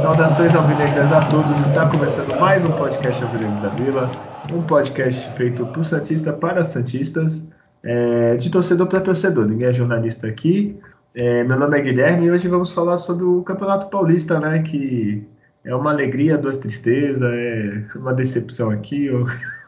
Saudações alvinegras a todos, está começando mais um podcast Alvinegros da Vila, um podcast feito por Santista para Santistas, é, de torcedor para torcedor, ninguém é jornalista aqui. É, meu nome é Guilherme e hoje vamos falar sobre o Campeonato Paulista, né, que é uma alegria, duas tristezas, é uma decepção aqui,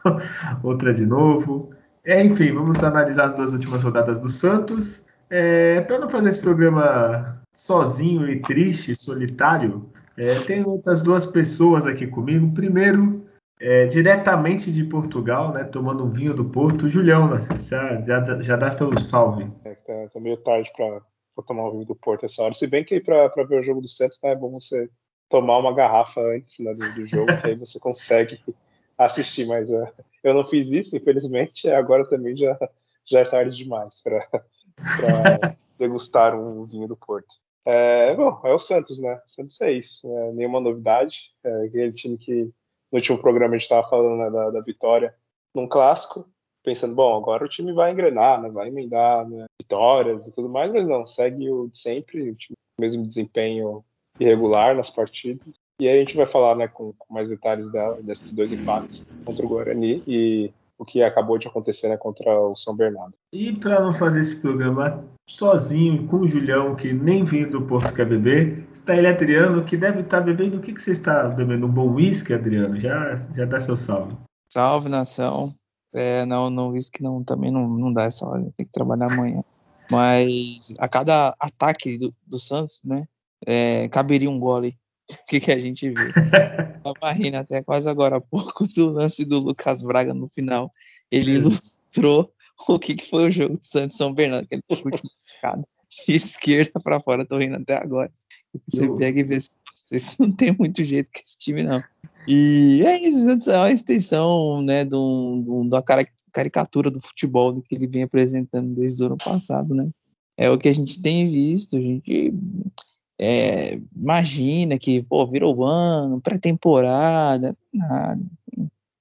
outra de novo. É, enfim, vamos analisar as duas últimas rodadas do Santos. É, para não fazer esse programa sozinho e triste, solitário, é, tem outras duas pessoas aqui comigo. Primeiro, é, diretamente de Portugal, né, tomando um vinho do Porto, Julião, já, já, já dá seu salve. É, tá, tá meio tarde para tomar um vinho do Porto essa hora. Se bem que para ver o jogo do Santos né, é bom você tomar uma garrafa antes né, do, do, jogo, que aí você consegue assistir. Mas uh, eu não fiz isso, infelizmente. Agora também já, já é tarde demais para degustar um vinho do Porto. É, bom, é o Santos, né? O Santos é isso, né? nenhuma novidade. É aquele time que no último programa a gente estava falando né, da, da, vitória num clássico, pensando, bom, agora o time vai engrenar, né? vai emendar né? vitórias e tudo mais, mas não, segue o de sempre, o time, mesmo desempenho irregular nas partidas. E aí a gente vai falar né, com, com mais detalhes dela, desses dois empates contra o Guarani e o que acabou de acontecer né, contra o São Bernardo. E para não fazer esse programa sozinho com o Julião, que nem vindo do Porto quer beber, está ele, Adriano, que deve estar bebendo. O que, que você está bebendo? Um bom uísque, Adriano? Já, já dá seu salve. Salve, nação. É, não, no uísque não, também não, não dá essa hora, tem que trabalhar amanhã. Mas a cada ataque do, do Santos, né, é, caberia um gole. O que, que a gente vê? Tava rindo até quase agora há pouco do lance do Lucas Braga no final. Ele ilustrou o que, que foi o jogo do Santos São Bernardo, aquele chute escada de esquerda para fora, tô rindo até agora. Você pega e vê se não tem muito jeito com esse time, não. E é isso, é uma extensão, né, do, da caricatura do futebol do que ele vem apresentando desde o ano passado, né? É o que a gente tem visto, a gente é, imagina que, pô, virou ano, pré-temporada, nada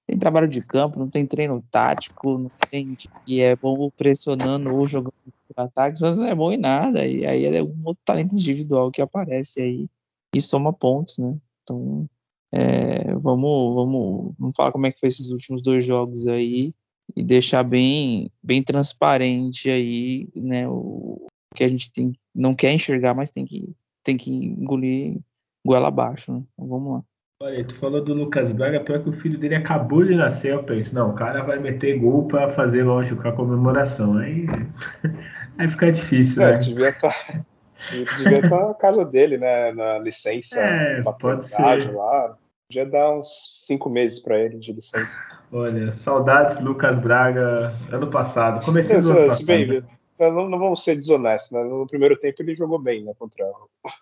tem trabalho de campo, não tem treino tático, não tem que é bom pressionando ou jogando ataques, mas não é bom em nada. E aí é um outro talento individual que aparece aí e soma pontos, né? Então, é, vamos, vamos, vamos falar como é que foi esses últimos dois jogos aí e deixar bem, bem transparente aí, né? O que a gente tem, não quer enxergar, mas tem que, tem que engolir goela abaixo, né? Então, vamos lá. Olha, tu falou do Lucas Braga, pior que o filho dele acabou de nascer, eu penso, não, o cara vai meter gol para fazer, lógico, a comemoração. Aí, aí fica difícil, é, né? Devia estar tá, devia estar na casa dele, né? Na licença, é, pode ser. lá. Podia dar uns cinco meses para ele de licença. Olha, saudades Lucas Braga ano passado. Comecei no ano passado. Bem, né? não, não, vamos ser desonestos, né? No primeiro tempo ele jogou bem, né? Contra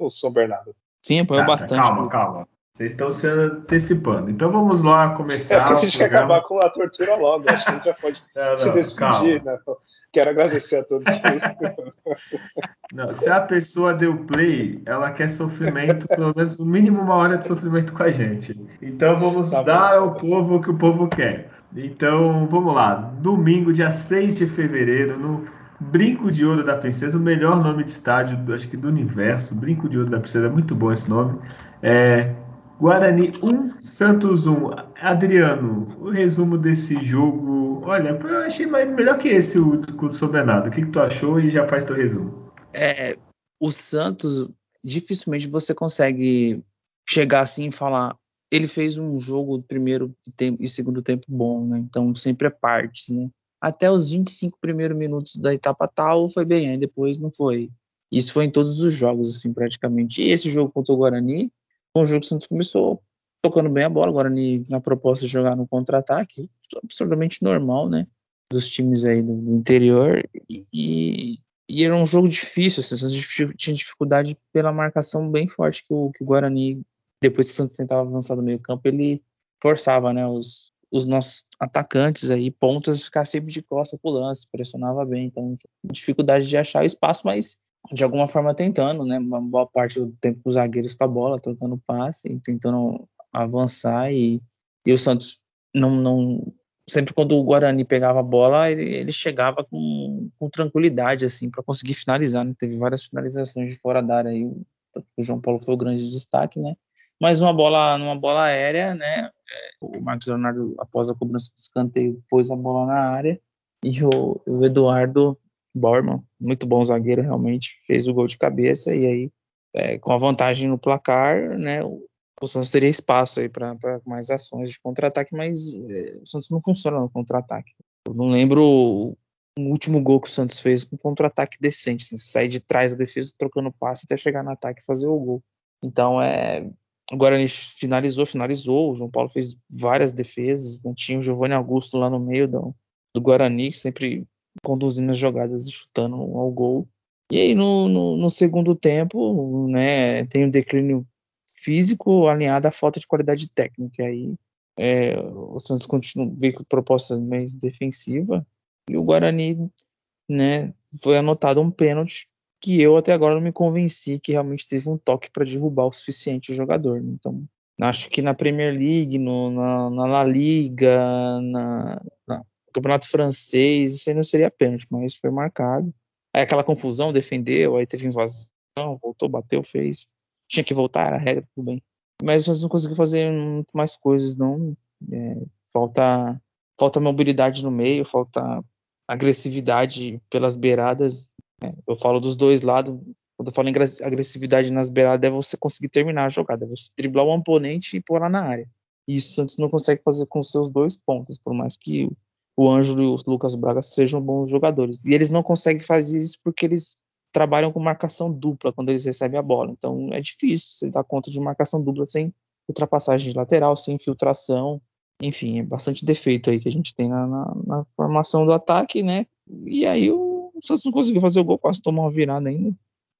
o São Bernardo. Sim, apoiou ah, bastante. Calma, calma. Vocês estão se antecipando. Então vamos lá começar. É que a gente quer acabar com a tortura logo. Acho que a gente já pode não, se despedir. Né? Quero agradecer a todos. não, se a pessoa deu play, ela quer sofrimento, pelo menos no mínimo uma hora de sofrimento com a gente. Então vamos tá dar bom. ao povo o que o povo quer. Então vamos lá. Domingo, dia 6 de fevereiro, no Brinco de Ouro da Princesa, o melhor nome de estádio, acho que do universo. Brinco de Ouro da Princesa, é muito bom esse nome. É, Guarani 1, Santos 1. Adriano, o resumo desse jogo. Olha, eu achei melhor que esse o do Sobrenado. O que, que tu achou e já faz teu resumo? É, o Santos, dificilmente você consegue chegar assim e falar. Ele fez um jogo primeiro tempo e segundo tempo bom, né? Então sempre é partes, né? Até os 25 primeiros minutos da etapa tal foi bem, aí depois não foi. Isso foi em todos os jogos, assim, praticamente. E esse jogo contra o Guarani, o jogo o Santos começou tocando bem a bola, agora na proposta de jogar no contra-ataque, absolutamente normal, né? Dos times aí do, interior. E, e, era um jogo difícil, assim, o Santos tinha dificuldade pela marcação bem forte que o, que o Guarani, depois que o Santos tentava avançar no meio campo, ele forçava, né? Os, os nossos atacantes aí, pontas, ficar sempre de costa pro lance, pressionava bem, então dificuldade de achar espaço, mas de alguma forma tentando, né? Uma boa parte do tempo os zagueiros com a bola, trocando passe, tentando avançar e, e o Santos não, não sempre quando o Guarani pegava a bola, ele, ele chegava com, com, tranquilidade assim para conseguir finalizar, né? Teve várias finalizações de fora da área aí, o João Paulo foi o grande destaque, né? Mas uma bola, numa bola aérea, né? É, o Marcos Leonardo, após a cobrança do escanteio, pôs a bola na área e o, o Eduardo Borman, muito bom zagueiro realmente, fez o gol de cabeça e aí é, com a vantagem no placar, né? O, Santos teria espaço aí para mais ações de contra-ataque, mas é, o Santos não funciona no contra-ataque. Eu não lembro o, último gol que o Santos fez com contra-ataque decente, assim, sair de trás da defesa trocando passe até chegar no ataque e fazer o gol. Então é o Guarani finalizou, finalizou. O João Paulo fez várias defesas. Né? Tinha o Giovanni Augusto lá no meio do, do Guarani, sempre conduzindo as jogadas e chutando ao gol. E aí no, no, no segundo tempo, né, tem um declínio físico alinhado à falta de qualidade técnica. E aí é, o Santos continua veio com proposta mais defensiva e o Guarani, né, foi anotado um pênalti que eu até agora não me convenci que realmente teve um toque para derrubar o suficiente o jogador. Então, acho que na Premier League, no, na, na La Liga, na, na Campeonato Francês, isso aí não seria pênalti, mas foi marcado. Aí aquela confusão, defendeu, aí teve invasão, voltou, bateu, fez. Tinha que voltar, era regra, tudo bem. Mas nós não conseguimos fazer muito mais coisas, não. É, falta, falta mobilidade no meio, falta agressividade pelas beiradas. É, eu falo dos dois lados. Quando eu falo em agressividade nas beiradas, é você conseguir terminar a jogada, é você driblar o oponente e pôr lá na área. E isso o Santos não consegue fazer com seus dois pontos, por mais que o Ângelo e o Lucas Braga sejam bons jogadores. E eles não conseguem fazer isso porque eles trabalham com marcação dupla quando eles recebem a bola. Então é difícil você dar conta de marcação dupla sem ultrapassagem de lateral, sem infiltração. Enfim, é bastante defeito aí que a gente tem na, na, na formação do ataque, né? E aí o, Santos não conseguiu fazer o gol, quase tomou uma virada ainda.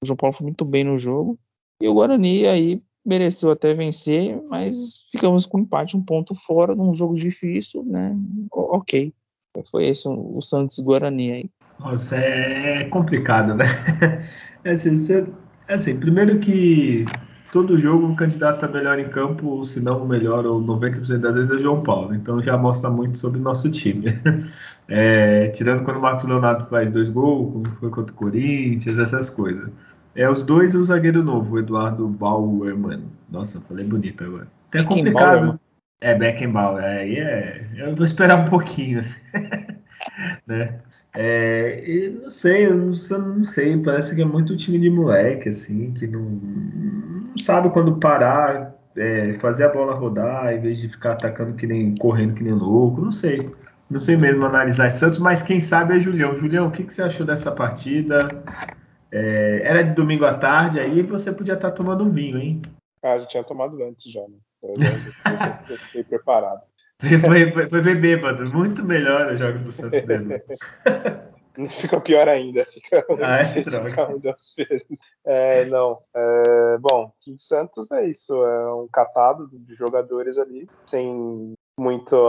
O João Paulo foi muito bem no jogo. E o Guarani aí mereceu até vencer, mas ficamos com empate, um ponto fora num jogo difícil, né? Ok. Foi esse o Santos Guarani aí. Nossa, é complicado, né? É assim, você, é assim, primeiro que todo jogo o candidato a melhor em campo, se não o melhor, ou 90% das vezes é João Paulo. Então já mostra muito sobre o nosso time. É, tirando quando o Marcos Leonardo faz dois gols, como foi contra o Corinthians, essas coisas. É os dois e o zagueiro novo, o Eduardo Bauerman. Nossa, falei bonito agora. Até complicado. É, Beckenbauer, é, aí é, eu vou esperar um pouquinho, assim, né? É, não sei, eu não, eu não, sei, parece que é muito time de moleque, assim, que não, não sabe quando parar, é, fazer a bola rodar, em vez de ficar atacando que nem, correndo que nem louco, não sei. Não sei mesmo analisar Santos, mas quem sabe é Julião. Julião, o que, que você achou dessa partida? É, era de domingo à tarde, aí você podia estar tomando um vinho, hein? Ah, já tinha tomado antes já, né? Eu fiquei preparado. Foi, foi, foi ver bêbado. Muito melhor os jogos do Santos bêbado. Fica pior ainda. Fica, ah, é, fica um das vezes. É, não. É, bom, o Santos é isso. É um catado de jogadores ali, sem muitas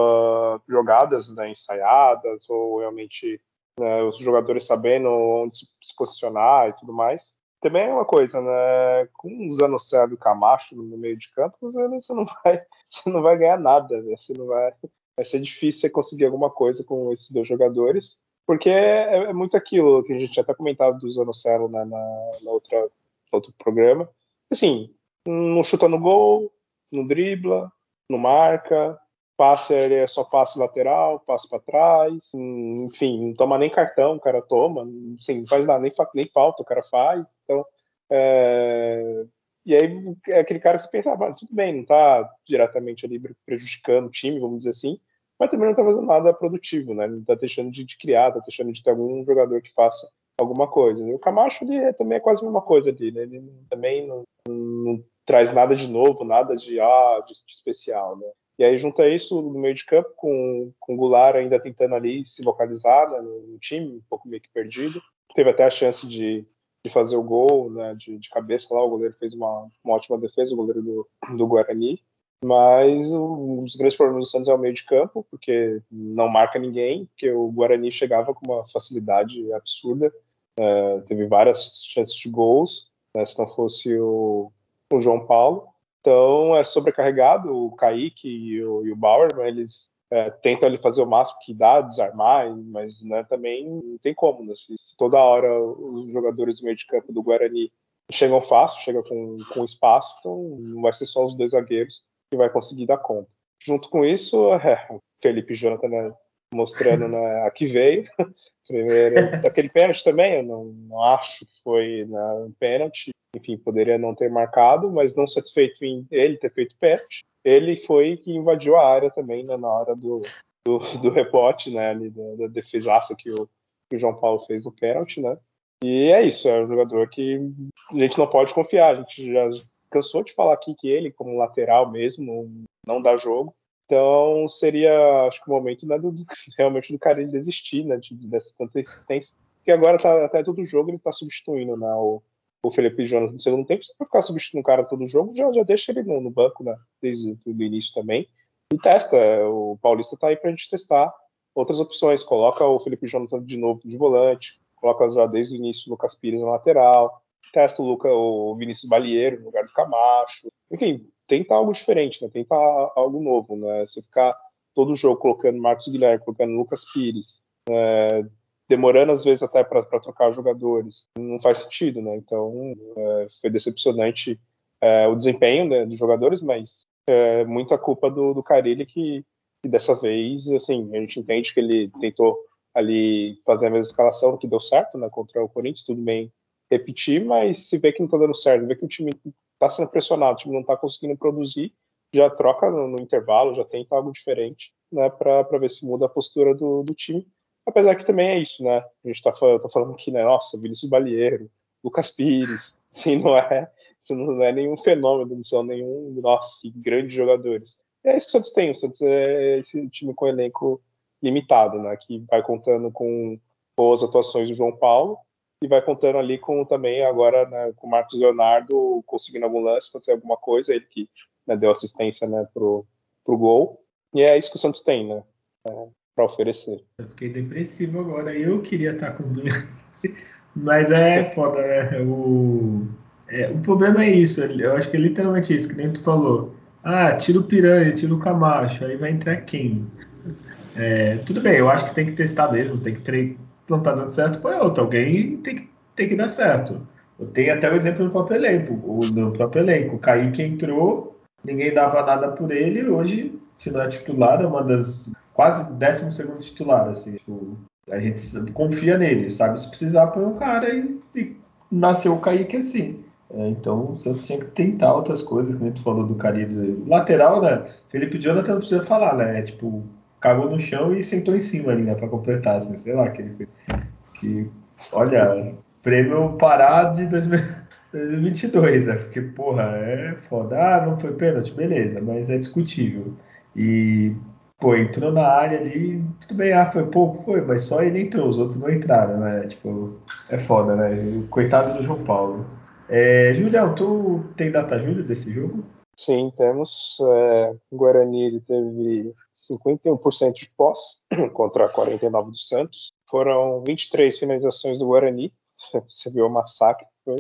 jogadas né, ensaiadas, ou realmente né, os jogadores sabendo onde se posicionar e tudo mais também é uma coisa, né? Com o Zanocelo e o Camacho no meio de campo, você não vai, você não vai ganhar nada, né? Você não vai, vai ser difícil você conseguir alguma coisa com esses dois jogadores, porque é, é muito aquilo que a gente até comentado do Zanocelo né, na, na outra no outro programa. Assim, não chuta no gol, não dribla, não marca, passe ele é só passe lateral, passe para trás, enfim, não toma nem cartão, o cara toma, sim, não faz nada, nem, nem falta, o cara faz. Então, é... e aí é aquele cara que você pensa, ah, tudo bem, não está diretamente ali prejudicando o time, vamos dizer assim, mas também não está fazendo nada produtivo, né? Não está deixando de, de criar, está deixando de ter algum jogador que faça alguma coisa. E o Camacho ele é, também é quase a mesma coisa ali, né? Ele também não, não, traz nada de novo, nada de, ah, de, de especial, né? E aí junta isso no meio de campo com, com o Goulart ainda tentando ali se localizar né, no, time, um pouco meio que perdido. Teve até a chance de, de fazer o gol né, de, de, cabeça lá, o goleiro fez uma, uma ótima defesa, o goleiro do, do Guarani. Mas um dos grandes problemas do Santos é o meio de campo, porque não marca ninguém, porque o Guarani chegava com uma facilidade absurda É, teve várias chances de gols, né, se não fosse o, o João Paulo. Então é sobrecarregado o Kaique e o, e o Bauer, mas eles é, tentam fazer o máximo que dá, desarmar, mas né, também não tem como. Né? Se, se, toda hora os jogadores do meio de campo do Guarani chegam fácil, chegam com, com espaço, então não vai ser só os dois zagueiros que vai conseguir dar conta. Junto com isso, é, Felipe Jonathan né, mostrando né, a que veio. Primeiro, daquele pênalti também, eu não, não acho que foi né, um pênalti. Enfim, poderia não ter marcado, mas não satisfeito em ele ter feito pênalti, ele foi que invadiu a área também né, na hora do, do, do rebote, né, ali, da, da defesaça que o, que o João Paulo fez no pênalti, né? E é isso, é um jogador que a gente não pode confiar. A gente já cansou de falar aqui que ele, como lateral mesmo, não dá jogo. Então seria, acho que o momento né, do, realmente do cara desistir né, de, dessa tanta insistência. Porque agora tá, até todo jogo ele está substituindo né, o, o Felipe Jonas no segundo tempo. Se for ficar substituindo o cara todo jogo, já, já deixa ele no, no banco né, desde o início também. E testa. O Paulista está aí para a gente testar outras opções. Coloca o Felipe Jonas de novo de volante, coloca já desde o início o Lucas Pires na lateral, testa o, Luca, o Vinícius Balieiro no lugar do Camacho. Enfim, tenta algo diferente, né? Tenta algo novo, né? Você ficar todo jogo colocando Marcos Guilherme, colocando Lucas Pires, é, demorando às vezes até para trocar jogadores, não faz sentido, né? Então é, foi decepcionante é, o desempenho né, dos jogadores, mas é, muita culpa do, do Carilli que, que, dessa vez, assim, a gente entende que ele tentou ali fazer a mesma escalação que deu certo, né? Contra o Corinthians, tudo bem repetir, mas se vê que não está dando certo, vê que o time está sendo pressionado, o time não está conseguindo produzir, já troca no, no, intervalo, já tenta algo diferente, né, para ver se muda a postura do, do, time. Apesar que também é isso, né? A gente está tá falando aqui, né? Nossa, Vinícius Balieiro, Lucas Pires, assim, não é, não é nenhum fenômeno, não são nenhum, nossa, grandes jogadores. É isso que o Santos tem, o Santos é esse time com elenco limitado, né? Que vai contando com boas atuações do João Paulo, e vai contando ali com também agora né, com o Marcos Leonardo conseguindo algum lance, fazer alguma coisa, ele que né, deu assistência né, pro, pro gol. E é isso que o Santos tem, né? É, para oferecer. Eu fiquei depressivo agora. Eu queria estar com Mas é foda, né? O, é, o problema é isso. Eu acho que é literalmente isso, que nem tu falou. Ah, tira o Piranha, tira o Camacho, aí vai entrar quem? É, tudo bem, eu acho que tem que testar mesmo, tem que não tá dando certo, põe outro. Alguém tem que, tem que dar certo. Eu tenho até o exemplo do próprio elenco. O, do próprio elenco. O Kaique entrou, ninguém dava nada por ele. Hoje, se não é titular, é uma das quase décimo segundo titular. Assim, tipo, a gente confia nele, sabe? Se precisar, põe um cara e, e nasceu o Kaique assim. É, então, o Santos tinha que tentar outras coisas, como tu falou do Caribe. Lateral, né? Felipe Jonathan não precisa falar, né? É, tipo, cagou no chão e sentou em cima ali, né, pra completar, assim, sei lá, que, que olha, prêmio Pará de 2022, né, porque, porra, é foda, ah, não foi pênalti, beleza, mas é discutível, e, pô, entrou na área ali, tudo bem, ah, foi pouco, foi, mas só ele entrou, os outros não entraram, né, tipo, é foda, né, coitado do João Paulo. É, Julião, tu tem data julho desse jogo? Sim, temos. É, o Guarani ele teve 51% de posse contra 49% do Santos. Foram 23 finalizações do Guarani. Você viu o massacre. Foi.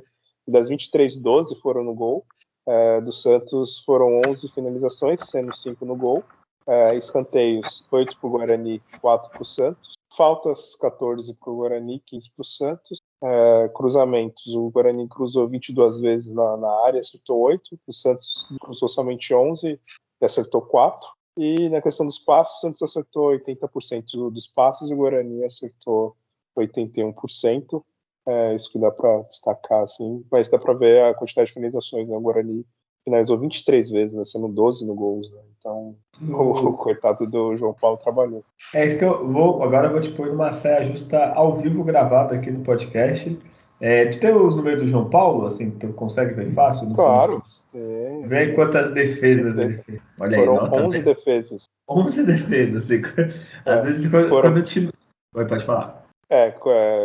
Das 23, 12 foram no gol. É, do Santos foram 11 finalizações, sendo 5 no gol. É, escanteios, 8 para o Guarani, 4 para o Santos. Faltas, 14 para o Guarani, 15 para o Santos. É, cruzamentos, o Guarani cruzou 22 vezes na, na área, acertou 8. O Santos cruzou somente 11 e acertou 4. E na questão dos passos, o Santos acertou 80% dos passos e o Guarani acertou 81%. É isso que dá para destacar, assim. Mas dá para ver a quantidade de finalizações, né? O Guarani finalizou 23 vezes, né? sendo 12 no gols, né? Então, o, o, coitado do João Paulo trabalhou. É isso que eu vou. Agora eu vou te pôr numa saia justa ao vivo gravado aqui no podcast. É, tu tem os números do João Paulo, assim, tu consegue ver fácil? Claro. É. Vê quantas defesas ele fez. Olha Foram aí, 11 defesas. 11 defesas, assim. Às é, vezes quando, foram... quando o time... Vai, pode falar. É,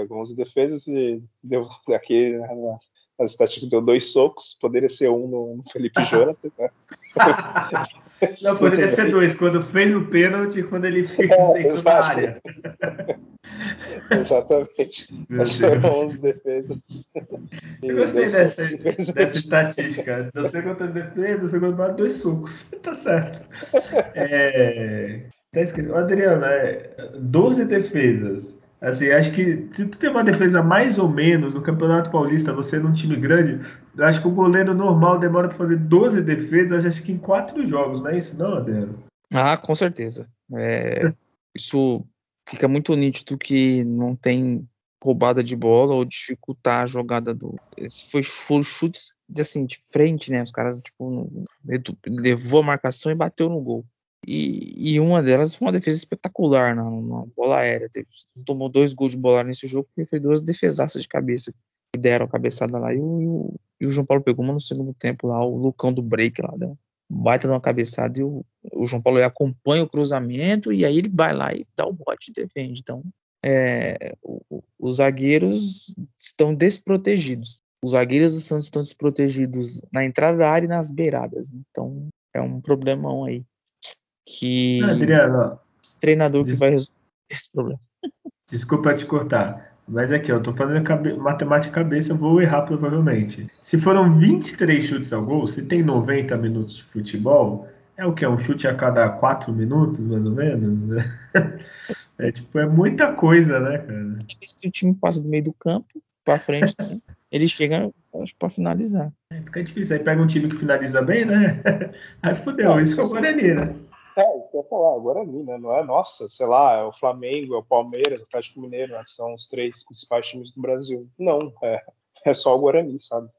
11 defesas e deu aqui na, na estatística deu dois socos, poderia ser um no, Felipe Jonathan, né? Não, poderia ser dois, quando fez o pênalti e quando ele fica é, na área. Exatamente. Foram 11 defesas. Eu gostei dessa, dessa estatística. Não sei quantas defesas, não sei quantas dois sucos. tá certo. É, tá escrito. Adriano, é, 12 defesas. Assim, acho que se tu tem uma defesa mais ou menos no Campeonato Paulista, você num time grande, acho que o goleiro normal demora para fazer 12 defesas, acho que em quatro jogos, não é isso, não, Adriano? Ah, com certeza. É, isso fica muito nítido que não tem roubada de bola ou dificultar a jogada do. Se foi, foram chutes de, assim, de frente, né? Os caras tipo, levou a marcação e bateu no gol. E, e, uma delas foi uma defesa espetacular na, na bola aérea. Teve, tomou dois gols de bola nesse jogo porque foi duas defesaças de cabeça que deram a cabeçada lá. E o, e o, João Paulo pegou uma no segundo tempo lá, o Lucão do break lá, deu baita numa cabeçada e o, o João Paulo acompanha o cruzamento e aí ele vai lá e dá o bote e defende. Então, é, o, os zagueiros estão desprotegidos. Os zagueiros do Santos estão desprotegidos na entrada da área e nas beiradas. Então, é um problemão aí que Adriano, esse treinador que vai resolver esse problema. Desculpa te cortar, mas aqui, eu tô fazendo cabe matemática cabeça, eu vou errar provavelmente. Se foram 23 chutes ao gol, se tem 90 minutos de futebol, é o que? Um chute a cada 4 minutos, mais ou menos? É tipo, é muita coisa, né, cara? Se o time passa do meio do campo pra frente, né? ele chega para finalizar. É, fica difícil. Aí pega um time que finaliza bem, né? Aí fudeu, isso que é o Guarani, né? É, isso que eu ia falar, o Guarani, né? Não é nossa, sei lá, é o Flamengo, é o Palmeiras, o Atlético Mineiro, né? que são os três principais times do Brasil. Não, é, é só o Guarani, sabe?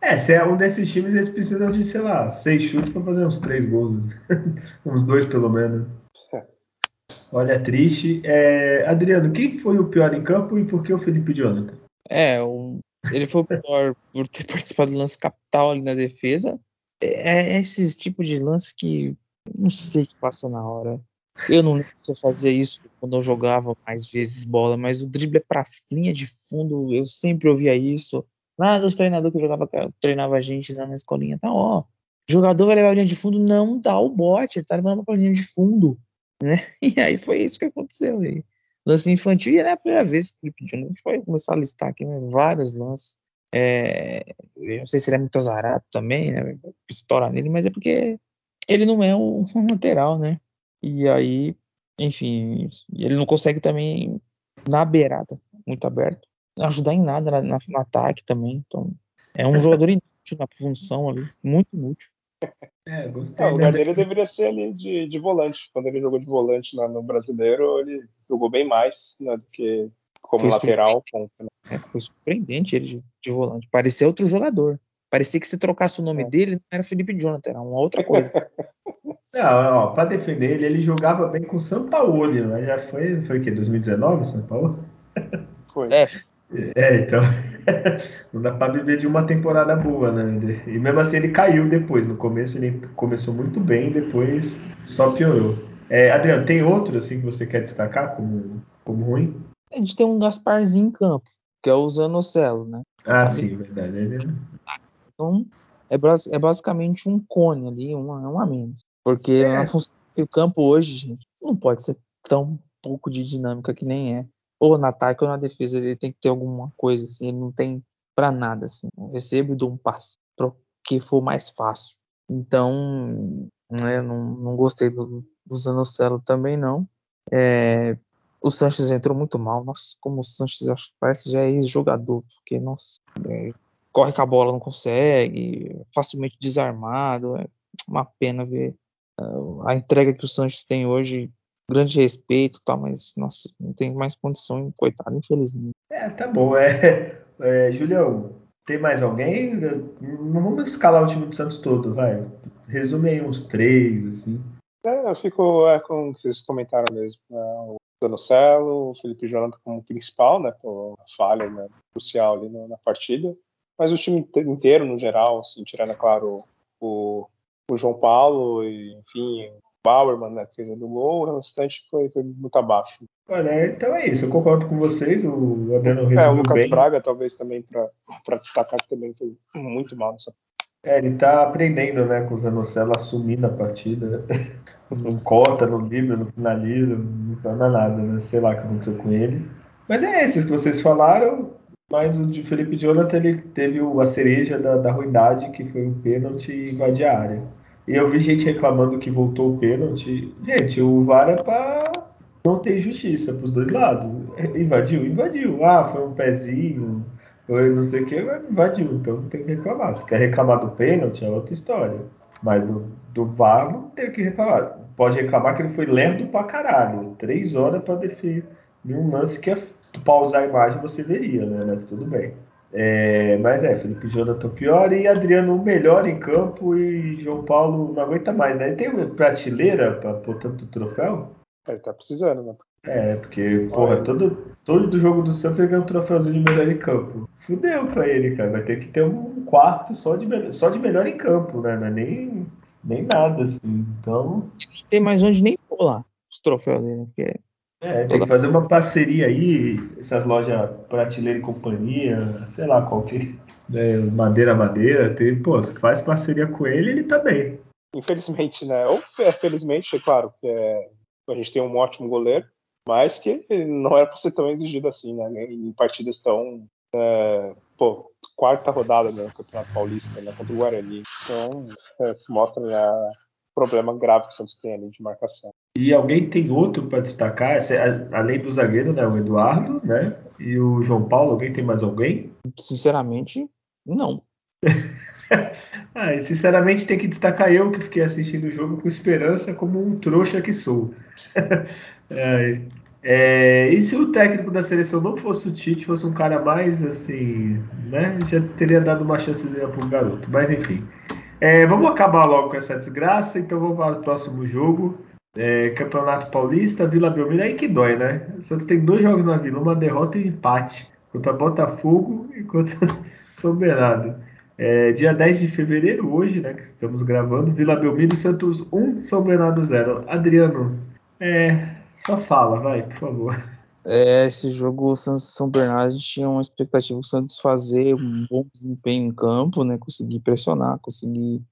É, se é um desses times, eles precisam de, sei lá, seis chutes para fazer uns três gols. uns dois, pelo menos. É. Olha, triste. É, Adriano, quem foi o pior em campo e por que o Felipe Jonathan? É, o, ele foi o pior por ter participado do lance capital ali na defesa. É, é esses tipos de lance que não sei o que passa na hora. Eu não lembro se eu fazia isso quando eu jogava mais vezes bola, mas o drible é pra linha de fundo, eu sempre ouvia isso. Lá dos treinadores que jogava, treinava a gente lá na escolinha, tá, ó. Jogador vai levar a linha de fundo, não dá o bote, ele tá levando pra linha de fundo. Né? E aí foi isso que aconteceu. Aí. Lance infantil, e era a primeira vez que ele pediu. A gente vai começar a listar aqui né, vários lances. É, eu não sei se ele é muito azarado também, né? Estoura nele, mas é porque ele não é um, lateral, né? E aí, enfim, ele não consegue também na beirada, muito aberto, ajudar em nada na, na, no ataque também. Então, é um jogador inútil na função ali, muito inútil. É, gostei. É, o lugar dele deveria ser ali de, de volante. Quando ele jogou de volante no brasileiro, ele jogou bem mais né, do que como foi lateral. Ponto, né? é, foi surpreendente ele de, de volante. Parecia outro jogador. Parecia que se trocasse o nome é. dele, não era Felipe Jonathan, era uma outra coisa. Não, para defender ele, ele jogava bem com o São Paulo, né? Já foi, foi o quê? 2019, São Paulo? Foi. É, é então. não dá para viver de uma temporada boa, né? E mesmo assim ele caiu depois. No começo ele começou muito bem, depois só piorou. É, Adriano, tem outro assim que você quer destacar como, como ruim? A gente tem um Gasparzinho em campo, que é o Zanocelo, né? Ah, Sabe? sim, verdade. Ele... Então, é, é basicamente um cone ali, um, um a menos. Porque é. função, o campo hoje, gente, não pode ser tão pouco de dinâmica que nem é. Ou no ataque ou na defesa, ele tem que ter alguma coisa, assim, ele não tem para nada, assim. Eu recebo e dou um passe para que for mais fácil. Então, né, não, não gostei do, do Zanocelo também, não. É, o Sanches entrou muito mal. Nossa, como o Sanches acho, parece já é ex-jogador, porque, nossa, é, corre com a bola, não consegue, facilmente desarmado. É uma pena ver uh, a entrega que o Sanches tem hoje. Grande respeito, tá, mas nossa, não tem mais condição, coitado, infelizmente. É, tá bom. É, é, Julião, tem mais alguém? Não vamos escalar o time do Santos todo, vai. Resume aí uns três, assim. É, eu fico é, com o que vocês comentaram mesmo. Né? O Danocelo, o Felipe Jonathan como principal, né? Por falha né, crucial ali na, na partida mas o time inteiro, no geral, assim, tirando, é claro, o, o João Paulo e, enfim, o Bauerman, né, que fez do gol, o restante foi, foi muito abaixo. Olha, então é isso, eu concordo com vocês, o Adriano resumiu É, o Lucas bem. Braga, talvez, também, para destacar, que também foi muito mal nessa É, ele tá aprendendo, né, com o Zanocelo assumindo a partida. Não corta, não dribla, não finaliza, não faz nada, né? Sei lá o que aconteceu com ele. Mas é esses que vocês falaram, mas o de Felipe Jonathan ele teve a cereja da, da ruindade, que foi o pênalti e invadir a área. E eu vi gente reclamando que voltou o pênalti. Gente, o VAR é pra não ter justiça pros dois lados. Invadiu? Invadiu. Ah, foi um pezinho, foi não sei o que, invadiu. Então não tem que reclamar. Se quer reclamar do pênalti, é outra história. Mas do, do VAR não tem o que reclamar. Pode reclamar que ele foi lerdo pra caralho. Três horas pra definir um lance que é, tu pausar a imagem você veria, né? Mas tudo bem. É, mas é, Felipe Jonathan pior e Adriano melhor em campo e João Paulo não aguenta mais, né? Ele tem prateleira para pôr tanto troféu? Ele tá precisando, né? É, porque, porra, todo, todo jogo do Santos ele ganha um troféuzinho de melhor em campo. Fudeu pra ele, cara. Vai ter que ter um quarto só de, melhor, só de melhor em campo, né? Não é nem, nem nada, assim. Então. Tem mais onde nem pôr lá os troféus dele, né? Porque é, tem que fazer uma parceria aí, essas lojas Prateleira e Companhia, sei lá qual que né, Madeira Madeira, tem, pô, se faz parceria com ele, ele tá bem. Infelizmente, né? Ou é, felizmente, é claro, que é, a gente tem um ótimo goleiro, mas que não era para ser tão exigido assim, né? Em partidas tão. É, pô, quarta rodada né, no Campeonato Paulista, né, contra o Guarani. Então, é, se mostra né, o problema grave que o Santos tem ali de marcação. E alguém tem outro para destacar, além do zagueiro, né, o Eduardo, né, e o João Paulo, alguém tem mais alguém? Sinceramente, não. ah, sinceramente tem que destacar eu que fiquei assistindo o jogo com esperança como um trouxa que sou. é, é, e se o técnico da seleção não fosse o Tite, fosse um cara mais assim, né, já teria dado uma chancezinha para o garoto. Mas enfim, é, vamos acabar logo com essa desgraça, então vamos para o próximo jogo. É, Campeonato Paulista, Vila Belmiro, aí que dói, né? O Santos tem dois jogos na Vila, uma derrota e um empate. Contra Botafogo e contra São Bernardo. É, dia 10 de fevereiro, hoje, né, que estamos gravando, Vila Belmiro Santos 1, São Bernardo 0. Adriano, é, só fala, vai, por favor. É, esse jogo Santos São Bernardo tinha uma expectativa do Santos fazer um bom desempenho em campo, né, conseguir pressionar, conseguir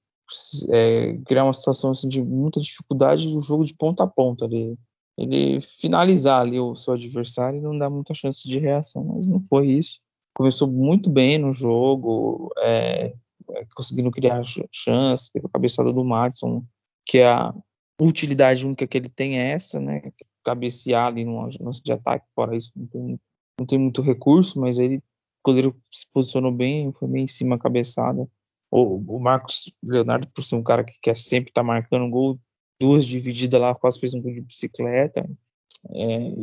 é, criar uma situação assim, de muita dificuldade do jogo de ponta a ponta. Ele, ele finalizar ali o seu adversário e não dá muita chance de reação, mas não foi isso. Começou muito bem no jogo, é, é conseguindo criar chances, teve a cabeçada do Madison, que é a utilidade única que ele tem é essa, né? Cabecear ali no lance de ataque, fora isso, não tem, não tem muito recurso, mas ele, o goleiro se posicionou bem, foi bem em cima a cabeçada. O, o Marcos Leonardo, por ser um cara que quer sempre estar tá marcando gol, duas divididas lá, quase fez um gol de bicicleta. É,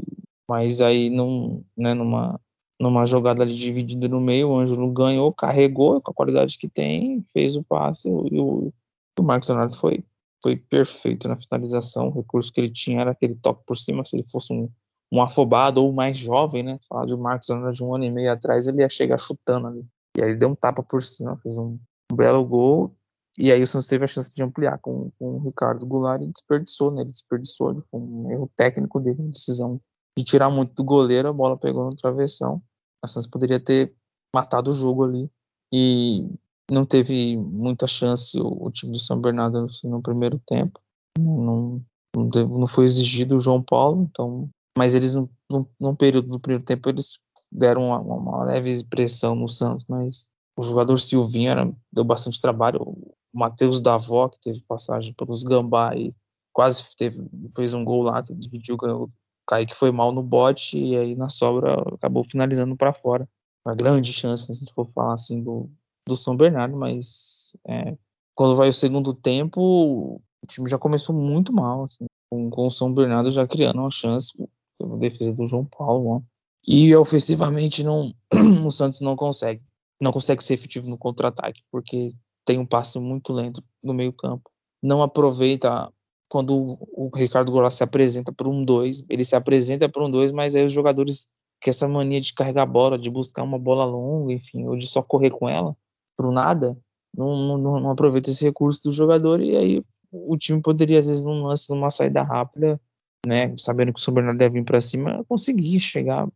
mas aí não, né, numa, numa jogada ali dividida no meio, o Ângelo ganhou, carregou com a qualidade que tem, fez o passe e o, o Marcos Leonardo foi, foi perfeito na finalização. O recurso que ele tinha era aquele toque por cima, se ele fosse um, um afobado ou mais jovem, né? Falar de Marcos Leonardo de um ano e meio atrás, ele ia chegar chutando ali. E aí ele deu um tapa por cima, fez um, um belo gol. E aí o Santos teve a chance de ampliar com, com o Ricardo Goulart e desperdiçou, né? Ele desperdiçou com um erro técnico dele, uma decisão de tirar muito do goleiro, a bola pegou no travessão. O Santos poderia ter matado o jogo ali. E não teve muita chance o, o time do São Bernardo assim, no primeiro tempo. Não, não, não, foi exigido o João Paulo, então. Mas eles, no, no, no período do primeiro tempo, eles deram uma, uma leve pressão no Santos, mas o jogador Silvinho era, deu bastante trabalho. O Matheus Davó, que teve passagem pelos Gambá e quase teve, fez um gol lá, que dividiu, ganhou. Kaique foi mal no bote e aí na sobra acabou finalizando para fora. Uma grande chance, se a gente for falar assim, do, do São Bernardo, mas é, quando vai o segundo tempo, o time já começou muito mal, assim, com, com, o São Bernardo já criando uma chance, a defesa do João Paulo. Ó. E ofensivamente não, o Santos não consegue não consegue ser efetivo no contra-ataque, porque tem um passe muito lento no meio-campo. Não aproveita quando o Ricardo Goulart se apresenta para um 2, ele se apresenta para um 2, mas aí os jogadores que essa mania de carregar a bola, de buscar uma bola longa, enfim, ou de só correr com ela pro nada, não, não, não aproveita esse recurso do jogador e aí o time poderia às vezes num lance, numa saída rápida, né, sabendo que o São Bernardo deve vir para cima, conseguir chegar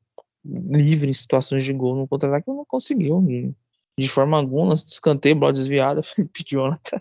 livre em situações de gol no contra-ataque, não conseguiu. de forma alguma, lance de escanteio, bola desviada, Felipe Jonathan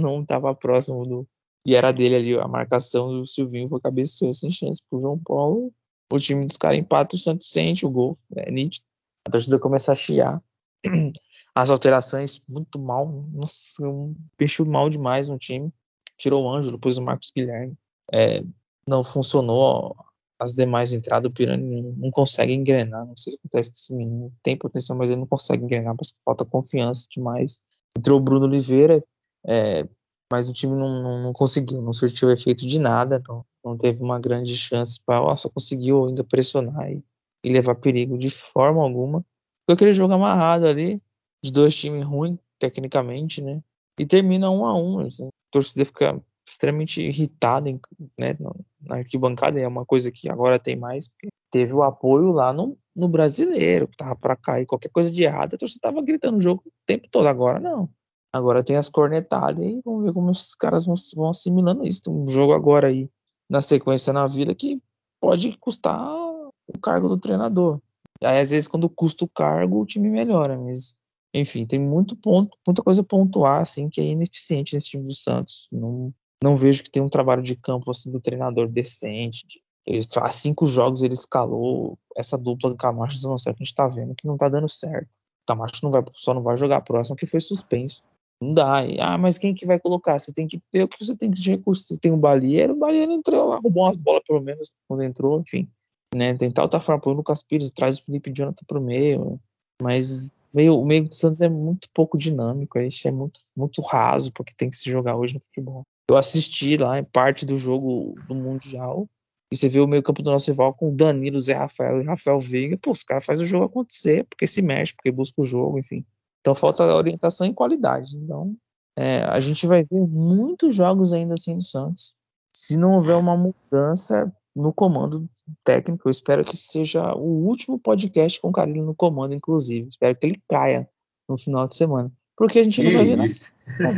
não estava próximo do. E era dele ali a marcação e o Silvinho foi cabeceou sem chance pro João Paulo. O time dos caras empata, o Santos sente o gol, é nítido. A torcida começa a chiar. As alterações muito mal, nossa, um peixe mal demais no time. Tirou o Ângelo, pôs o Marcos Guilherme. É, não funcionou as demais entradas, o Pirani não, consegue engrenar, não sei o que acontece com esse menino, tem potencial, mas ele não consegue engrenar, porque falta confiança demais. Entrou o Bruno Oliveira, é, mas o time não, não, não, conseguiu, não surtiu efeito de nada, então não teve uma grande chance para, só conseguiu ainda pressionar e, e, levar perigo de forma alguma. Foi aquele jogo amarrado ali, de dois times ruins, tecnicamente, né? E termina um a um, assim. a torcida fica extremamente irritada né, na arquibancada, é uma coisa que agora tem mais, teve o apoio lá no, no brasileiro, que tava para cair qualquer coisa de errado, a torcida tava gritando o jogo o tempo todo, agora não. Agora tem as cornetadas e vamos ver como esses caras vão, vão assimilando isso. Tem um jogo agora aí na sequência na vida que pode custar o cargo do treinador. Aí às vezes quando custa o cargo o time melhora, mas enfim, tem muito ponto, muita coisa a pontuar assim que é ineficiente nesse time do Santos. Não, não vejo que tem um trabalho de campo assim do treinador decente. De, ele, há cinco jogos ele escalou essa dupla do Camacho não sei, a gente tá vendo que não tá dando certo. O Camacho não vai, só não vai jogar a próxima que foi suspenso. Não dá. E, ah, mas quem que vai colocar? Você tem que ter o que você tem de recurso. Você tem o Balieiro, o Balieiro entrou, roubou umas bolas pelo menos quando entrou, enfim. Né, tentar outra forma, põe o Lucas Pires, traz o Felipe Jonathan pro meio. Mas meio, o meio do Santos é muito pouco dinâmico, isso é muito, muito raso porque tem que se jogar hoje no futebol. Eu assisti lá em parte do jogo do Mundial e você vê o meio campo do nosso rival com Danilo, Zé Rafael e Rafael Veiga, pô, os caras fazem o jogo acontecer, porque se mexe, porque busca o jogo, enfim. Então falta orientação e qualidade. Então é, a gente vai ver muitos jogos ainda assim no Santos. Se não houver uma mudança no comando técnico, eu espero que seja o último podcast com o Carilho no comando, inclusive. Espero que ele caia no final de semana. Porque a gente não vai ver nada. Não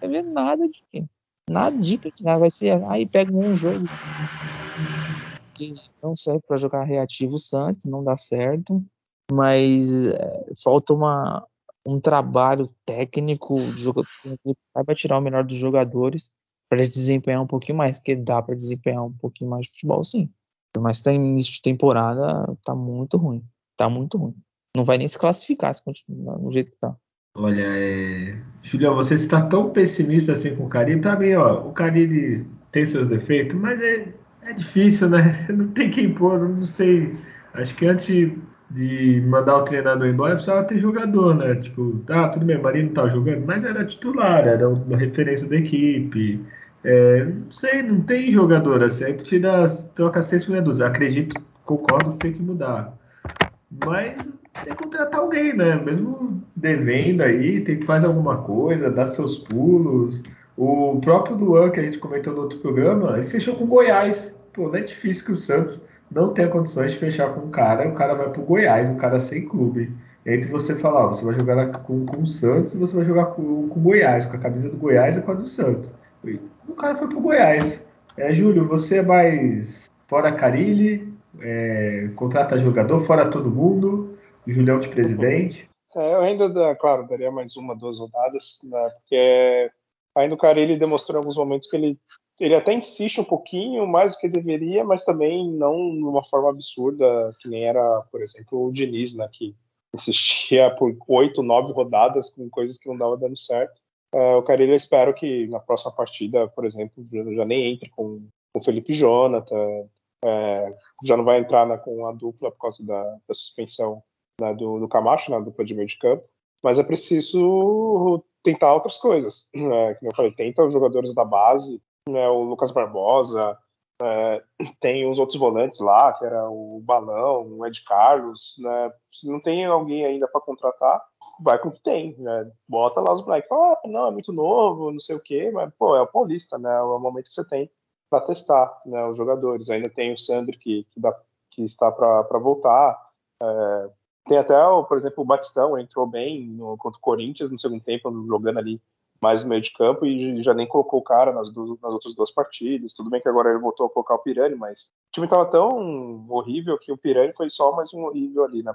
vai ver nada de Nada dica que nada vai ser. Aí pega um jogo que não serve para jogar reativo Santos, não dá certo. Mas é, falta uma, um trabalho técnico de jogador para tirar o melhor dos jogadores para desempenhar um pouquinho mais, que dá para desempenhar um pouquinho mais de futebol, sim. Mas tá início de temporada, tá muito ruim. Tá muito ruim. Não vai nem se classificar se continuar no jeito que tá. Olha, é... Julião, você está tão pessimista assim com o Caribe. Pra mim, ó, o Caribe tem seus defeitos, mas é, é difícil, né? Não tem quem pôr, não sei. Acho que antes de mandar o treinador embora, precisava ter jogador, né? Tipo, ah, tudo bem, Marinho não tá jogando, mas era titular, era uma referência da equipe. É, não sei, não tem jogador assim. Aí tu tira, troca seis jogadores. Acredito, concordo que tem que mudar. Mas tem que contratar alguém, né? Mesmo devendo aí, tem que fazer alguma coisa, dar seus pulos. O próprio Luan, que a gente comentou no outro programa, ele fechou com o Goiás. Pô, não é difícil que o Santos não tenha condições de fechar com um cara, o cara vai pro Goiás, um cara sem clube. Entre você falar, ó, você vai jogar com, com o Santos e você vai jogar com, com o Goiás, com a camisa do Goiás e com a do Santos. O cara foi pro Goiás. É, Júlio, você é mais fora Carilli, é, contrata jogador, fora todo mundo. Julião de presidente? É, eu ainda, claro, daria mais uma, duas rodadas, né, porque ainda o Carilli demonstrou em alguns momentos que ele, ele até insiste um pouquinho mais do que deveria, mas também não de uma forma absurda, que nem era, por exemplo, o Diniz, né, que insistia por oito, nove rodadas com coisas que não dava dando certo. É, o Carilli, eu espero que na próxima partida, por exemplo, já nem entre com o Felipe Jonathan, é, já não vai entrar né, com a dupla por causa da, da suspensão né, do, do Camacho, dupla de meio de campo, mas é preciso tentar outras coisas. Né? Como eu falei, tenta os jogadores da base, né, o Lucas Barbosa, é, tem os outros volantes lá, que era o Balão, o Ed Carlos, né? Se não tem alguém ainda para contratar, vai com o que tem, né? Bota lá os moleques, ah, não, é muito novo, não sei o quê, mas, pô, é o Paulista, né? É o momento que você tem para testar, né? Os jogadores. Ainda tem o Sandro que, que, dá, que está para voltar. É, tem até, por exemplo, o Batistão entrou bem no, contra o Corinthians no segundo tempo, jogando ali mais no meio de campo e já nem colocou o cara nas, duas, nas outras duas partidas. Tudo bem que agora ele voltou a colocar o Pirani, mas o time estava tão horrível que o Pirani foi só mais um horrível ali, né,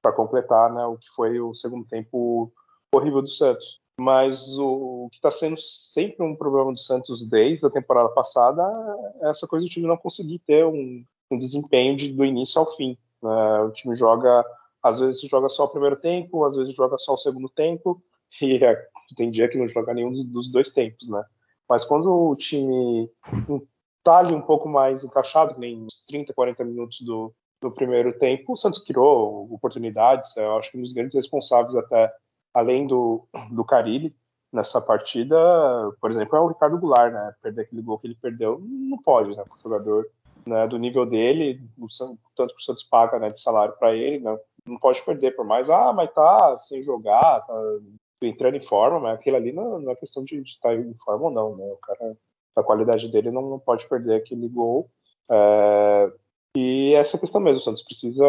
para completar né, o que foi o segundo tempo horrível do Santos. Mas o, o que está sendo sempre um problema do Santos desde a temporada passada é essa coisa do time não conseguir ter um, um desempenho de, do início ao fim. Né? O time joga, às vezes joga só o primeiro tempo, às vezes joga só o segundo tempo, e é, tem dia que não joga nenhum dos dois tempos, né? Mas quando o time está ali um pouco mais encaixado, nem uns 30, 40 minutos do, do primeiro tempo, o Santos criou oportunidades. Eu acho que um dos grandes responsáveis, até além do, do Carilli, nessa partida, por exemplo, é o Ricardo Goulart, né? Perder aquele gol que ele perdeu, não pode, né? O jogador né, do nível dele, o tanto que o Santos paga né, de salário para ele, não, não pode perder, por mais, ah, mas tá sem jogar, tá entrando em forma, mas aquilo ali não, não é questão de, estar em forma ou não, né? O cara, a qualidade dele não, não pode perder aquele gol. É, e essa questão mesmo, o Santos precisa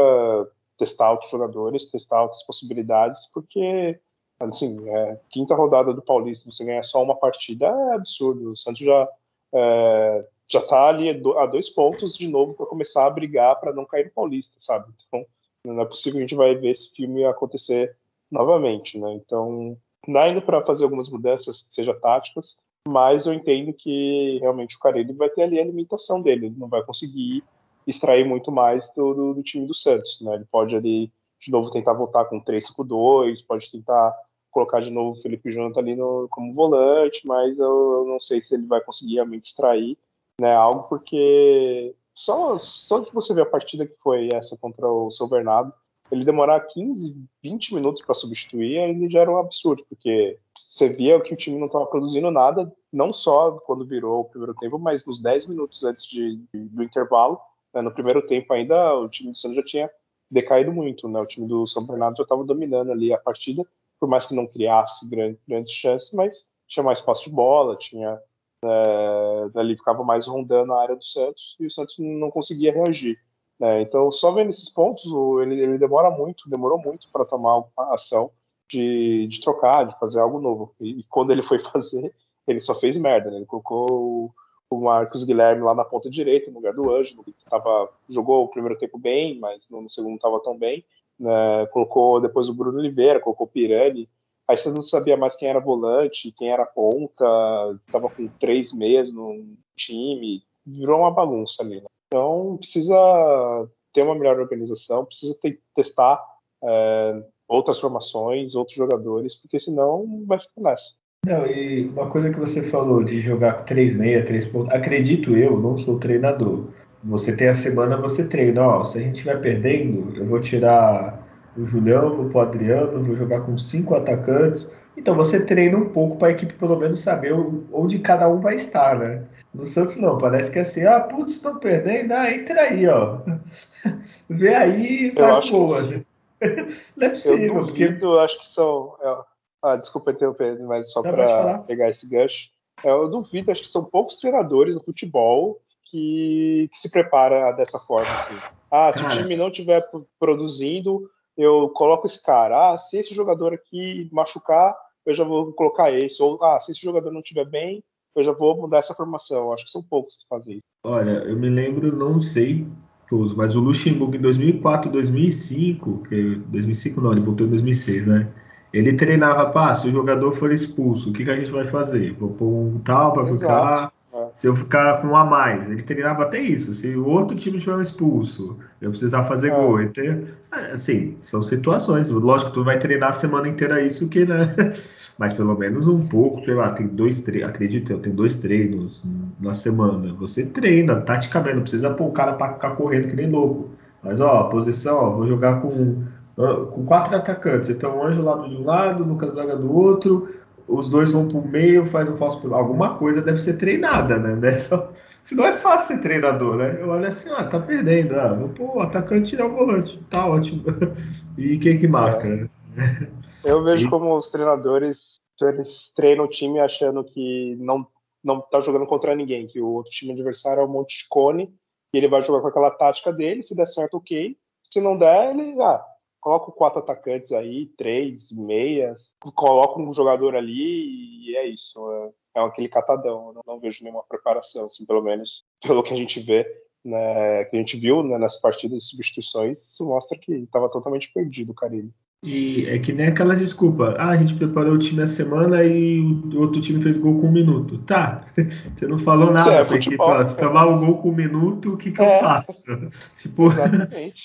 testar outros jogadores, testar outras possibilidades, porque assim, é, quinta rodada do Paulista, você ganhar só uma partida é absurdo. O Santos já é, já está ali a dois pontos de novo para começar a brigar para não cair no Paulista, sabe? Então, não é possível que a gente vai ver esse filme acontecer novamente, né? Então, dá para fazer algumas mudanças, seja táticas, mas eu entendo que realmente o Carelli vai ter ali a limitação dele, ele não vai conseguir extrair muito mais do, do, do time do Santos, né? Ele pode ali de novo tentar voltar com 3-5-2, pode tentar colocar de novo o Felipe Jonathan ali no, como volante, mas eu, eu não sei se ele vai conseguir realmente extrair né, algo, porque só, só que você vê a partida que foi essa contra o São Bernardo, ele demorar 15, 20 minutos para substituir, ele já era um absurdo, porque você via que o time não estava produzindo nada, não só quando virou o primeiro tempo, mas nos 10 minutos antes de, do intervalo. Né, no primeiro tempo ainda, o time do Santos já tinha decaído muito, né? O time do São Bernardo já estava dominando ali a partida, por mais que não criasse grandes grande chances, mas tinha mais posse de bola, tinha é, dali ficava mais rondando a área do Santos e o Santos não conseguia reagir. Né? Então, só vendo esses pontos, ele, ele demora muito, demorou muito para tomar uma ação de, de, trocar, de fazer algo novo. E, e, quando ele foi fazer, ele só fez merda. Né? Ele colocou o, Marcos Guilherme lá na ponta direita, no lugar do Ângelo, que tava, jogou o primeiro tempo bem, mas no, no segundo não estava tão bem. Né? Colocou depois o Bruno Oliveira, colocou o Pirani, Aí você não sabia mais quem era volante, quem era ponta, tava com três meses no time, virou uma bagunça ali. Né? Então precisa ter uma melhor organização, precisa ter, testar é, outras formações, outros jogadores, porque senão vai ficar nessa. Não, e uma coisa que você falou de jogar com 3-6, 3 pontos, acredito eu, não sou treinador. Você tem a semana, você treina, ó, se a gente vai perdendo, eu vou tirar o Julião, o Adriano, vou jogar com cinco atacantes. Então você treina um pouco para a equipe pelo menos saber onde cada um vai estar, né? No Santos não, parece que é assim, ah, putz, estão perdendo, ah, entra aí, ó. Vê aí e faz boa. Não é possível. Eu duvido, porque... acho que são. É, ah, desculpa interromper, mas só para pegar esse gancho. É, eu duvido, acho que são poucos treinadores no futebol que, que se prepara dessa forma. Assim. Ah, se Cara. o time não estiver produzindo, eu coloco esse cara. Ah, se esse jogador aqui machucar, eu já vou colocar esse. Ou, ah, se esse jogador não estiver bem, eu já vou mudar essa formação. Acho que são poucos que fazem isso. Olha, eu me lembro, não sei todos, mas o Luxemburgo em 2004, 2005, que 2005 não, ele voltou em 2006, né? Ele treinava, pá, se o jogador for expulso, o que, que a gente vai fazer? Vou pôr um tal para ficar se eu ficar com um a mais, ele treinava até isso. Se o outro time tiver um expulso, eu precisar fazer é. gol. Então, assim, são situações. Lógico que tu vai treinar a semana inteira isso, que, né? Mas pelo menos um pouco, sei lá, tem dois treinos, acredito eu, tem dois treinos na semana. Você treina, taticamente, não precisa pôr o cara para ficar correndo que nem louco. Mas, ó, posição, ó, vou jogar com, com quatro atacantes. Então, o Anjo lá de um lado, o Lucas Braga do outro, os dois vão pro meio, faz um falso Alguma coisa deve ser treinada, né? Se não é fácil ser treinador, né? Eu olho assim, ah, tá perdendo. Ah, vou pôr o atacante tirar o volante. Tá ótimo. E quem que marca? É. Né? Eu vejo e... como os treinadores, eles treinam o time achando que não, não tá jogando contra ninguém, que o outro time adversário é o Monte Cone, e ele vai jogar com aquela tática dele, se der certo, ok. Se não der, ele, ah, coloca quatro atacantes aí, três, meias, coloca um jogador ali e é isso. É, é aquele catadão. Eu não, não, vejo nenhuma preparação, assim, pelo menos pelo que a gente vê né, que a gente viu né, nas partidas de substituições, isso mostra que estava totalmente perdido o Carilli. E é que nem aquela desculpa. Ah, a gente preparou o time a semana e o outro time fez gol com um minuto. Tá, você não falou nada é, equipe. Ó, se tomar o gol com um minuto, o que, que é. eu faço? Tipo,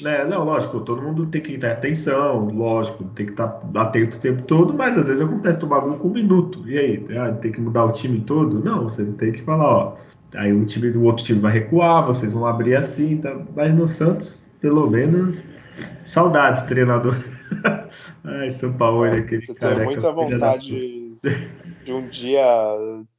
né? Não, lógico, todo mundo tem que ter atenção, lógico, tem que estar atento o tempo todo, mas às vezes acontece tomar gol com um minuto. E aí, ah, tem que mudar o time todo? Não, você tem que falar, ó. Aí o time do outro time vai recuar, vocês vão abrir assim, tá? Mas no Santos, pelo menos, saudades, treinador. Ai, São Paulo, é, aquele tu cara. Muita vontade de, um dia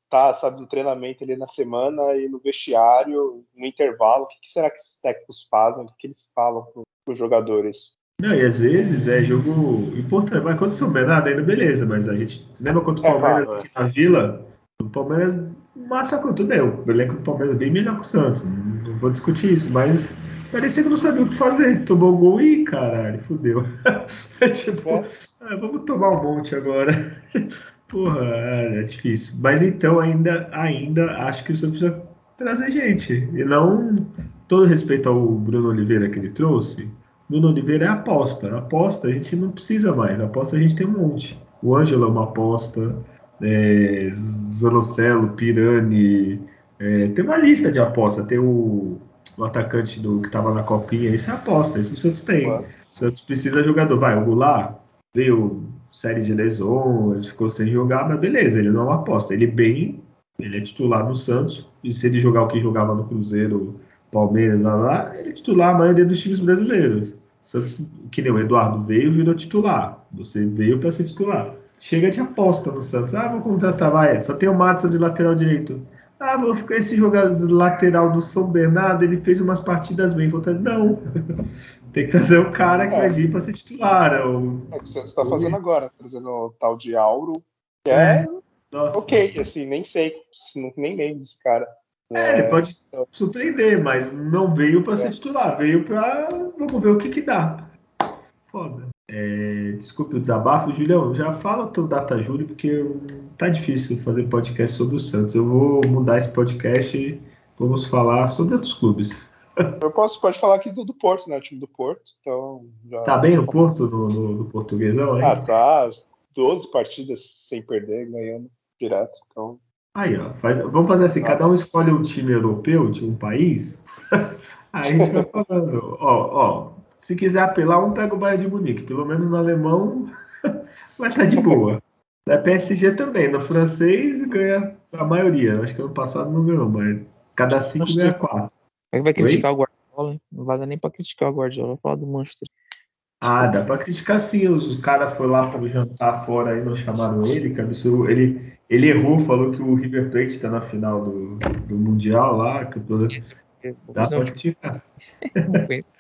tá, sabe, no treinamento ali na semana e no vestiário, no intervalo, o que, que será que os técnicos fazem? O que, que eles falam para os jogadores? Não, e às vezes é jogo importante. Mas quando o São Bernardo, ainda beleza, mas a gente. Você lembra quanto o Palmeiras é, claro, é. na Vila? O Palmeiras massa tudo bem. O elenco do Palmeiras é bem melhor que o Santos. Não vou discutir isso, mas parecia que não sabia o que fazer. Tomou gol e caralho, fudeu. é tipo, é. Ah, vamos tomar um monte agora. Porra, é, é difícil. Mas então ainda, ainda acho que o Santos precisa trazer gente. E não todo respeito ao Bruno Oliveira que ele trouxe. Bruno Oliveira é aposta. Aposta a gente não precisa mais. Aposta a gente tem um monte. O Ângelo é uma aposta. É, Zanocelo, Pirani. É, tem uma lista de aposta. Tem o o atacante do que estava na copinha, isso é aposta, isso o Santos tem. Claro. O Santos precisa de jogador. Vai, o Goulart veio série de lesões, ficou sem jogar, mas beleza, ele não é uma aposta. Ele bem, ele é titular no Santos, e se ele jogar o que jogava no Cruzeiro, Palmeiras, lá, lá ele é titular a maioria dos times brasileiros. Santos, que nem o Eduardo veio, virou titular. Você veio para ser titular. Chega de aposta no Santos. Ah, vou contratar, vai. Só tem o Matson de lateral direito. Ah, esse jogador lateral do São Bernardo, ele fez umas partidas bem. Falei, não. Tem que trazer o cara que é. vai vir para ser titular. Ou... É o que você está fazendo agora, trazendo o tal de Auro, que é, é ok, assim, nem sei, nem lembro desse cara. É, ele pode então... surpreender, mas não veio para ser é. titular, veio para. Vamos ver o que, que dá. Foda. É, desculpe o desabafo, Julião. Já fala o teu data Júlio, porque tá difícil fazer podcast sobre o Santos. Eu vou mudar esse podcast e vamos falar sobre outros clubes. Eu posso, pode falar aqui do, do Porto, né? O time do Porto. Então, já... Tá bem o Porto no, no, no portuguesão, hein? Ah, tá. 12 partidas sem perder, ganhando direto. Então. Aí, ó. Faz, vamos fazer assim: ah, cada um escolhe um time europeu de um país. Aí a gente vai falando. Ó, ó, se quiser apelar, um pega o Bayern de Munique. Pelo menos no alemão vai estar tá de boa. Da PSG também. No francês ganha a maioria. Acho que ano passado não ganhou, mas cada cinco ganha quatro. Como é que vai criticar Oi? o Guardiola, hein? Não vai dar nem pra criticar o Guardiola. falar do Manchester. Ah, dá pra criticar sim. Os caras foram lá pro jantar fora aí, não chamaram ele, que absurdo. Ele, ele errou, falou que o River Plate tá na final do, do Mundial lá. Que todo... Dá pra criticar. Não penso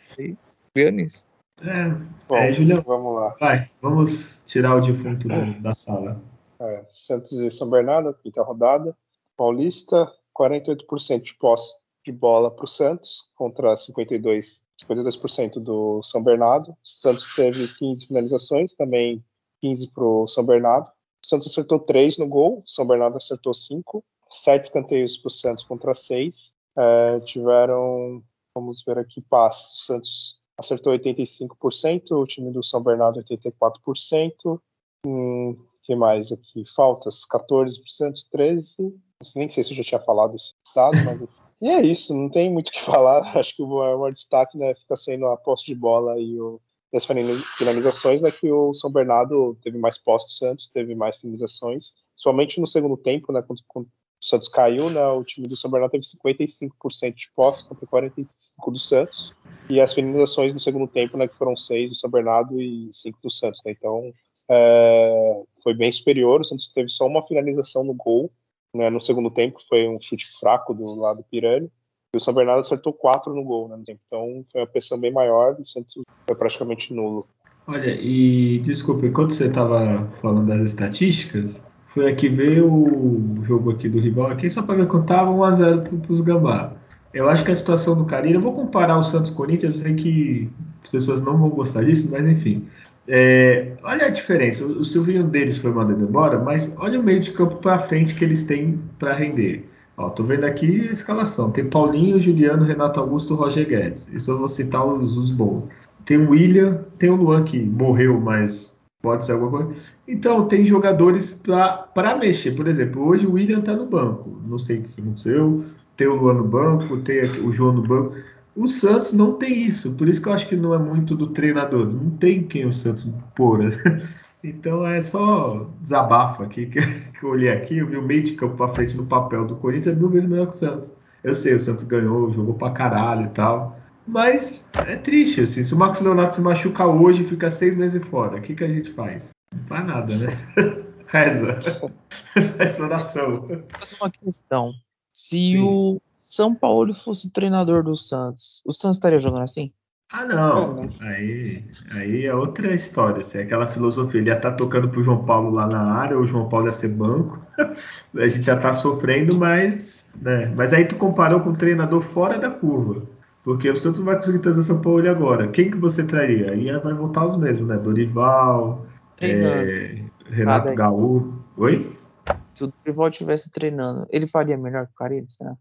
viu nisso. É, Bom, é, Julião, vamos lá. Vai, vamos tirar o defunto da sala. É, Santos e São Bernardo, quinta rodada. Paulista, 48% de posse de bola para o Santos, contra 52%, 52% do São Bernardo. Santos teve 15 finalizações, também 15 para o São Bernardo. Santos acertou 3 no gol, São Bernardo acertou 5. 7 escanteios para o Santos contra 6. É, tiveram, vamos ver aqui, passes. Santos acertou 85%, o time do São Bernardo 84%. Hum, que mais aqui? Faltas 14%, 13%. Nem sei se eu já tinha falado esse dado, mas e é isso, não tem muito o que falar. Acho que o maior destaque né, fica sendo a posse de bola e o, as finalizações é que o São Bernardo teve mais posse do Santos, teve mais finalizações, somente no segundo tempo, né, quando, quando o Santos caiu, né, o time do São Bernardo teve 55% de posse contra 45% do Santos, e as finalizações no segundo tempo, né, que foram seis do São Bernardo e cinco do Santos, né, então é, foi bem superior, o Santos teve só uma finalização no gol, né, no segundo tempo, foi um chute fraco do lado do Pirani, e o São Bernardo acertou quatro no gol, né, então foi uma pressão bem maior, o Santos foi praticamente nulo. Olha, e desculpa, enquanto você estava falando das estatísticas, Fui aqui ver o jogo aqui do rival aqui, só para ver quanto estava 1x0 para os Gambá. Eu acho que a situação do Carilho, eu vou comparar o Santos Corinthians, eu sei que as pessoas não vão gostar disso, mas enfim. É, olha a diferença. O Silvinho deles foi mandado embora, mas olha o meio de campo para frente que eles têm para render. Ó, tô vendo aqui a escalação. Tem Paulinho, Juliano, Renato Augusto, Roger Guedes. Isso eu vou citar os, os bons. Tem o William, tem o Luan que morreu, mas pode ser alguma coisa. Então, tem jogadores para mexer. Por exemplo, hoje o William tá no banco. Não sei o que aconteceu. Tem o Luan no banco, tem o João no banco. O Santos não tem isso. Por isso que eu acho que não é muito do treinador. Não tem quem o Santos pôr. Então é só desabafo aqui que, eu olhei aqui, eu vi o meio de campo para frente no papel do Corinthians é mil vezes melhor que o Santos. Eu sei, o Santos ganhou, jogou pra caralho e tal. Mas é triste, assim. Se o Marcos Leonardo se machuca hoje e fica seis meses fora, o que, que a gente faz? Não faz nada, né? Reza. faz oração. Fazer uma questão. Se Sim. o São Paulo fosse o treinador do Santos, o Santos estaria jogando assim? Ah, não. Aí, aí é outra história. Assim, aquela filosofia. Ele ia estar tá tocando pro João Paulo lá na área, o João Paulo ia ser banco. a gente já tá sofrendo, mas. Né? Mas aí tu comparou com o treinador fora da curva. Porque o Santos não vai conseguir trazer o São Paulo agora. Quem que você traria? Aí vai voltar os mesmos, né? Dorival, é, Renato ah, Gaúcho. Oi? Se o Dorival estivesse treinando, ele faria melhor que o Carilho, será?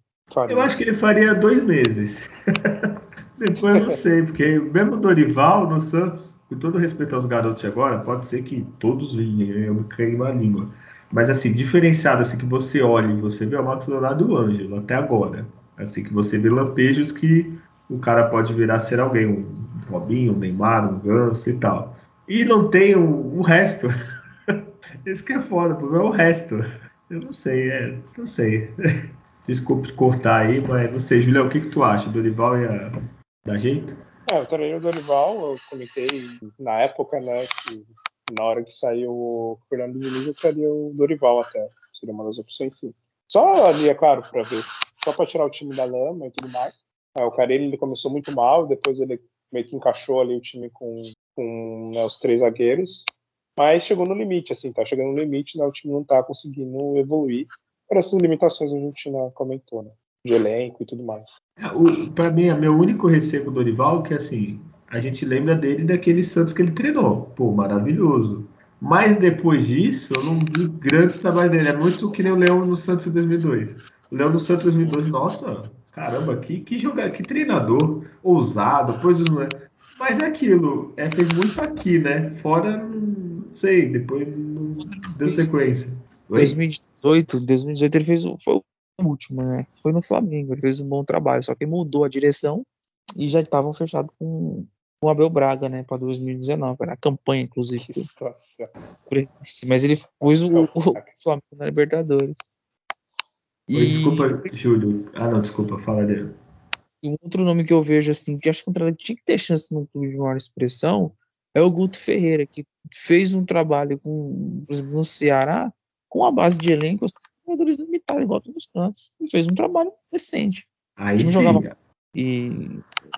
Eu acho que ele faria dois meses. Depois eu não sei, porque mesmo o Dorival no Santos, com todo respeito aos garotos agora, pode ser que todos vinham, eu me creio a língua. Mas assim, diferenciado, assim, que você olha e você vê o Marcos Leonardo e o Ângelo, até agora. Assim, que você vê lampejos que o cara pode virar ser alguém, um Robinho, um Neymar, um Ganso e tal. E não tem o, o resto. Esse que é foda, porque é o resto. Eu não sei, é, não sei. Desculpe cortar aí, mas não sei, Julião, o que, que tu acha? Dorival e a Dá jeito? É, eu treinei o Dorival, eu comentei na época, né, que na hora que saiu o Fernando Diniz, eu traria o Dorival até. Seria uma das opções, sim. Só ali, é claro, para ver. Só para tirar o time da lama e tudo mais. É, o Carelli ele começou muito mal, depois ele meio que encaixou ali o time com, com né, os três zagueiros. Mas chegou no limite, assim, tá chegando no limite, né, o time não tá conseguindo evoluir por essas limitações que a gente né, comentou, né? de elenco e tudo mais. É, Para mim, é meu único receio com o Dorival que assim, a gente lembra dele daquele Santos que ele treinou. Pô, maravilhoso. Mas depois disso, eu não vi grandes trabalhos dele. É muito que nem o Leão no Santos em 2002. O Leão no Santos em 2002, nossa, caramba, que, que jogador, que treinador ousado, pois não é. Mas é aquilo, é, fez muito aqui, né? Fora, não sei, depois não deu sequência. Oi? 2018, 2018 ele fez foi último, né? Foi no Flamengo, ele fez um bom trabalho, só que mudou a direção e já estavam fechados com o Abel Braga, né, para 2019, era a campanha, inclusive. Nossa. Mas ele pôs o, o, Flamengo na Libertadores. E... Oi, desculpa, Júlio. Ah, não, desculpa, fala dele. E um outro nome que eu vejo, assim, que acho que o tinha que ter chance num clube de maior expressão, é o Guto Ferreira, que fez um trabalho com, por exemplo, no Ceará, com a base de elenco, jogadores limitados, igual todos os cantos. E fez um trabalho decente. Aí não jogava. E,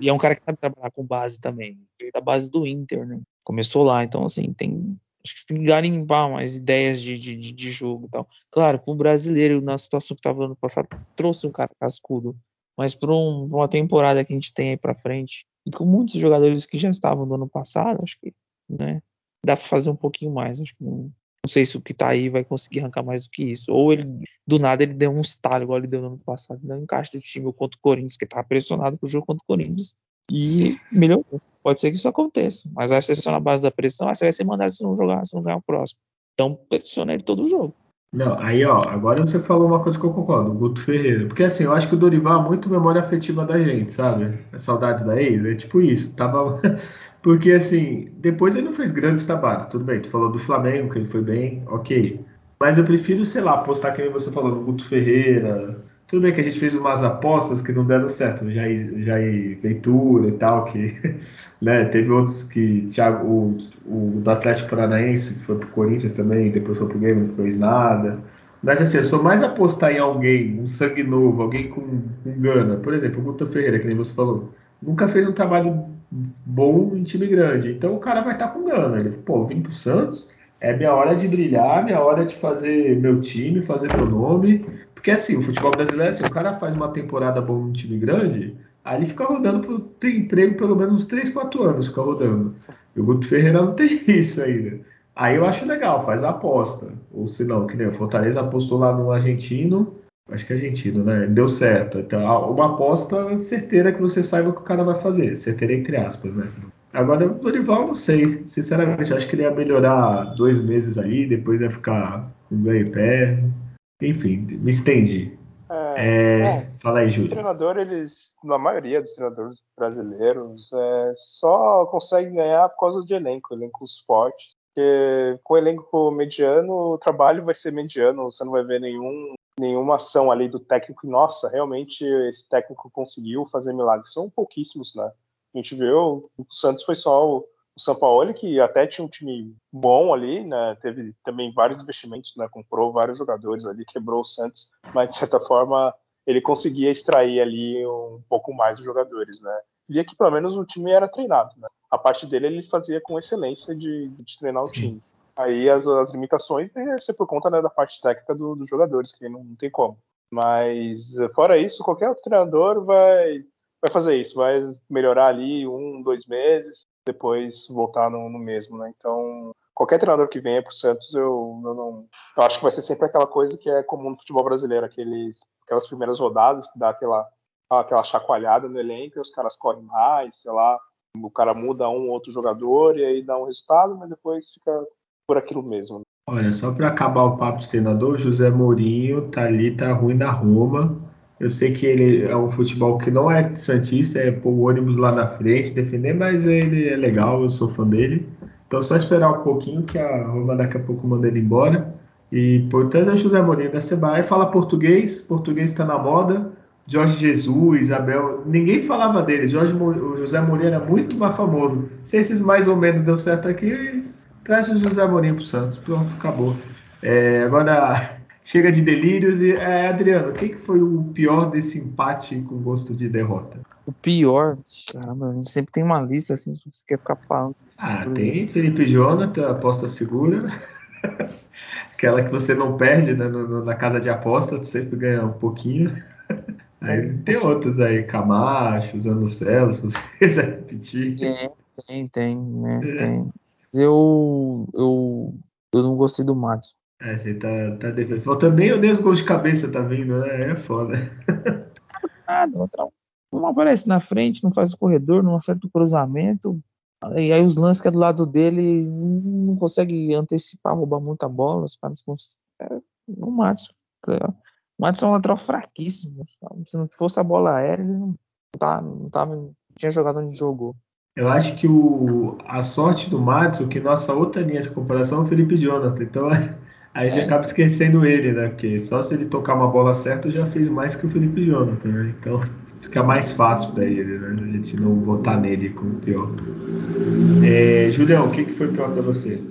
e, é um cara que sabe trabalhar com base também. Veio da base do Inter, né? Começou lá, então assim, tem. Acho que você tem que garimpar mais ideias de, de, de jogo e tal. Claro, para o brasileiro, na situação que estava ano passado, trouxe um cara cascudo. Mas para um, uma temporada que a gente tem aí para frente, e com muitos jogadores que já estavam no ano passado, acho que né, dá para fazer um pouquinho mais. Acho que não, não sei se o que tá aí vai conseguir arrancar mais do que isso. Ou ele, do nada, ele deu um estalo, igual ele deu no ano passado, no encaixe do time contra o Corinthians, que tava pressionado pro jogo contra o Corinthians. E melhorou. Pode ser que isso aconteça. Mas vai ser só na base da pressão, aí você vai ser mandado se não jogar, se não ganhar o próximo. Então pressiona ele todo o jogo. Não, aí ó, agora você falou uma coisa que eu concordo, o Guto Ferreira. Porque assim, eu acho que o Dorival é muito memória afetiva da gente, sabe? A saudade da ex, é tipo isso. Tava. Porque assim, depois ele não fez grandes trabalhos, tudo bem. Tu falou do Flamengo, que ele foi bem, ok. Mas eu prefiro, sei lá, apostar que você falou, no Guto Ferreira, tudo bem que a gente fez umas apostas que não deram certo, já Jair Ventura e tal, que né, teve outros que Thiago, o, o do Atlético Paranaense, que foi pro Corinthians também, depois foi pro Game, não fez nada. Mas assim, eu sou mais apostar em alguém, um sangue novo, alguém com, com gana. Por exemplo, o Guto Ferreira, que nem você falou, nunca fez um trabalho bom em time grande. Então o cara vai estar tá com gana. Ele, pô, vim pro Santos, é minha hora de brilhar, minha hora de fazer meu time, fazer meu nome porque assim, o futebol brasileiro é assim, o cara faz uma temporada boa num time grande, aí ele fica rodando por ter emprego pelo menos uns 3, 4 anos, fica rodando. E o Guto Ferreira não tem isso ainda. Aí eu acho legal, faz a aposta. Ou se não, que nem o Fortaleza apostou lá no argentino, Acho que é argentino, né? Deu certo. Então, uma aposta certeira que você saiba o que o cara vai fazer. Certeira entre aspas, né? Agora, o Dorival, não sei. Sinceramente, acho que ele ia melhorar dois meses aí, depois ia ficar com ganho pé. Enfim, me estendi. É, é, é, fala aí, Júlio. Os treinador, eles, na maioria dos treinadores brasileiros, é, só conseguem ganhar por causa de elenco, elencos fortes. Porque com elenco mediano, o trabalho vai ser mediano, você não vai ver nenhum, nenhuma ação ali do técnico. Nossa, realmente esse técnico conseguiu fazer milagres. São pouquíssimos, né? A gente viu, o Santos foi só o, o São Paulo, que até tinha um time bom ali, né? Teve também vários investimentos, né? Comprou vários jogadores ali, quebrou o Santos, mas de certa forma ele conseguia extrair ali um pouco mais dos jogadores, né? Via que pelo menos o time era treinado, né? A parte dele ele fazia com excelência de, de treinar o time. Aí as, as limitações é ser por conta né, da parte técnica do, dos jogadores, que não, não tem como. Mas fora isso, qualquer outro treinador vai vai fazer isso, vai melhorar ali um, dois meses, depois voltar no, no mesmo, né? Então, qualquer treinador que venha para o Santos, eu, eu, não, eu acho que vai ser sempre aquela coisa que é comum no futebol brasileiro, aqueles, aquelas primeiras rodadas que dá aquela, aquela chacoalhada no elenco e os caras correm mais, sei lá, o cara muda um ou outro jogador e aí dá um resultado, mas depois fica por aquilo mesmo. Olha, só para acabar o papo de treinador, José Mourinho tá ali, tá ruim na Roma. Eu sei que ele é um futebol que não é santista, é pôr o ônibus lá na frente, defender, mas ele é legal, eu sou fã dele. Então só esperar um pouquinho que a Roma daqui a pouco manda ele embora. E portanto é José Mourinho da Seba. fala português, português está na moda. Jorge Jesus, Isabel, ninguém falava dele. Jorge, o José Mourinho era muito mais famoso. Se esses mais ou menos deu certo aqui, traz o José Mourinho pro Santos. Pronto, acabou. É, agora chega de delírios. E, é, Adriano, o que, foi o pior desse empate com gosto de derrota? O pior, caramba, a gente sempre tem uma lista assim que você quer ficar falando. Ah, tem Felipe Jonathan, aposta segura. Aquela que você não perde né, na casa de aposta, você sempre ganha um pouquinho. Aí tem outros aí, Camacho, Zanocelo, se você quiser repetir. É, tem, tem, né? É. Tem. Mas eu, eu, eu não gostei do Matos. É, você tá, tá defendendo. Faltando nem, nem os gols de cabeça, tá vindo, né? É foda. Nada, outra, não aparece na frente, não faz o corredor, não acerta o cruzamento. E aí os lances que é do lado dele não consegue antecipar, roubar muita bola. Os caras é, o Matos. O Matos é um lateral fraquíssimo. Se não fosse a bola aérea, ele não, tá, não, tava, não tinha jogado onde jogou. Eu acho que o, a sorte do Matos, que nossa outra linha de comparação é o Felipe Jonathan. Então Aí já acaba esquecendo ele, né? Porque só se ele tocar uma bola certa já fez mais que o Felipe Jonathan, né? Então fica mais fácil para ele, né? A gente não votar nele como pior. É, Julião, o que, que foi pior para você?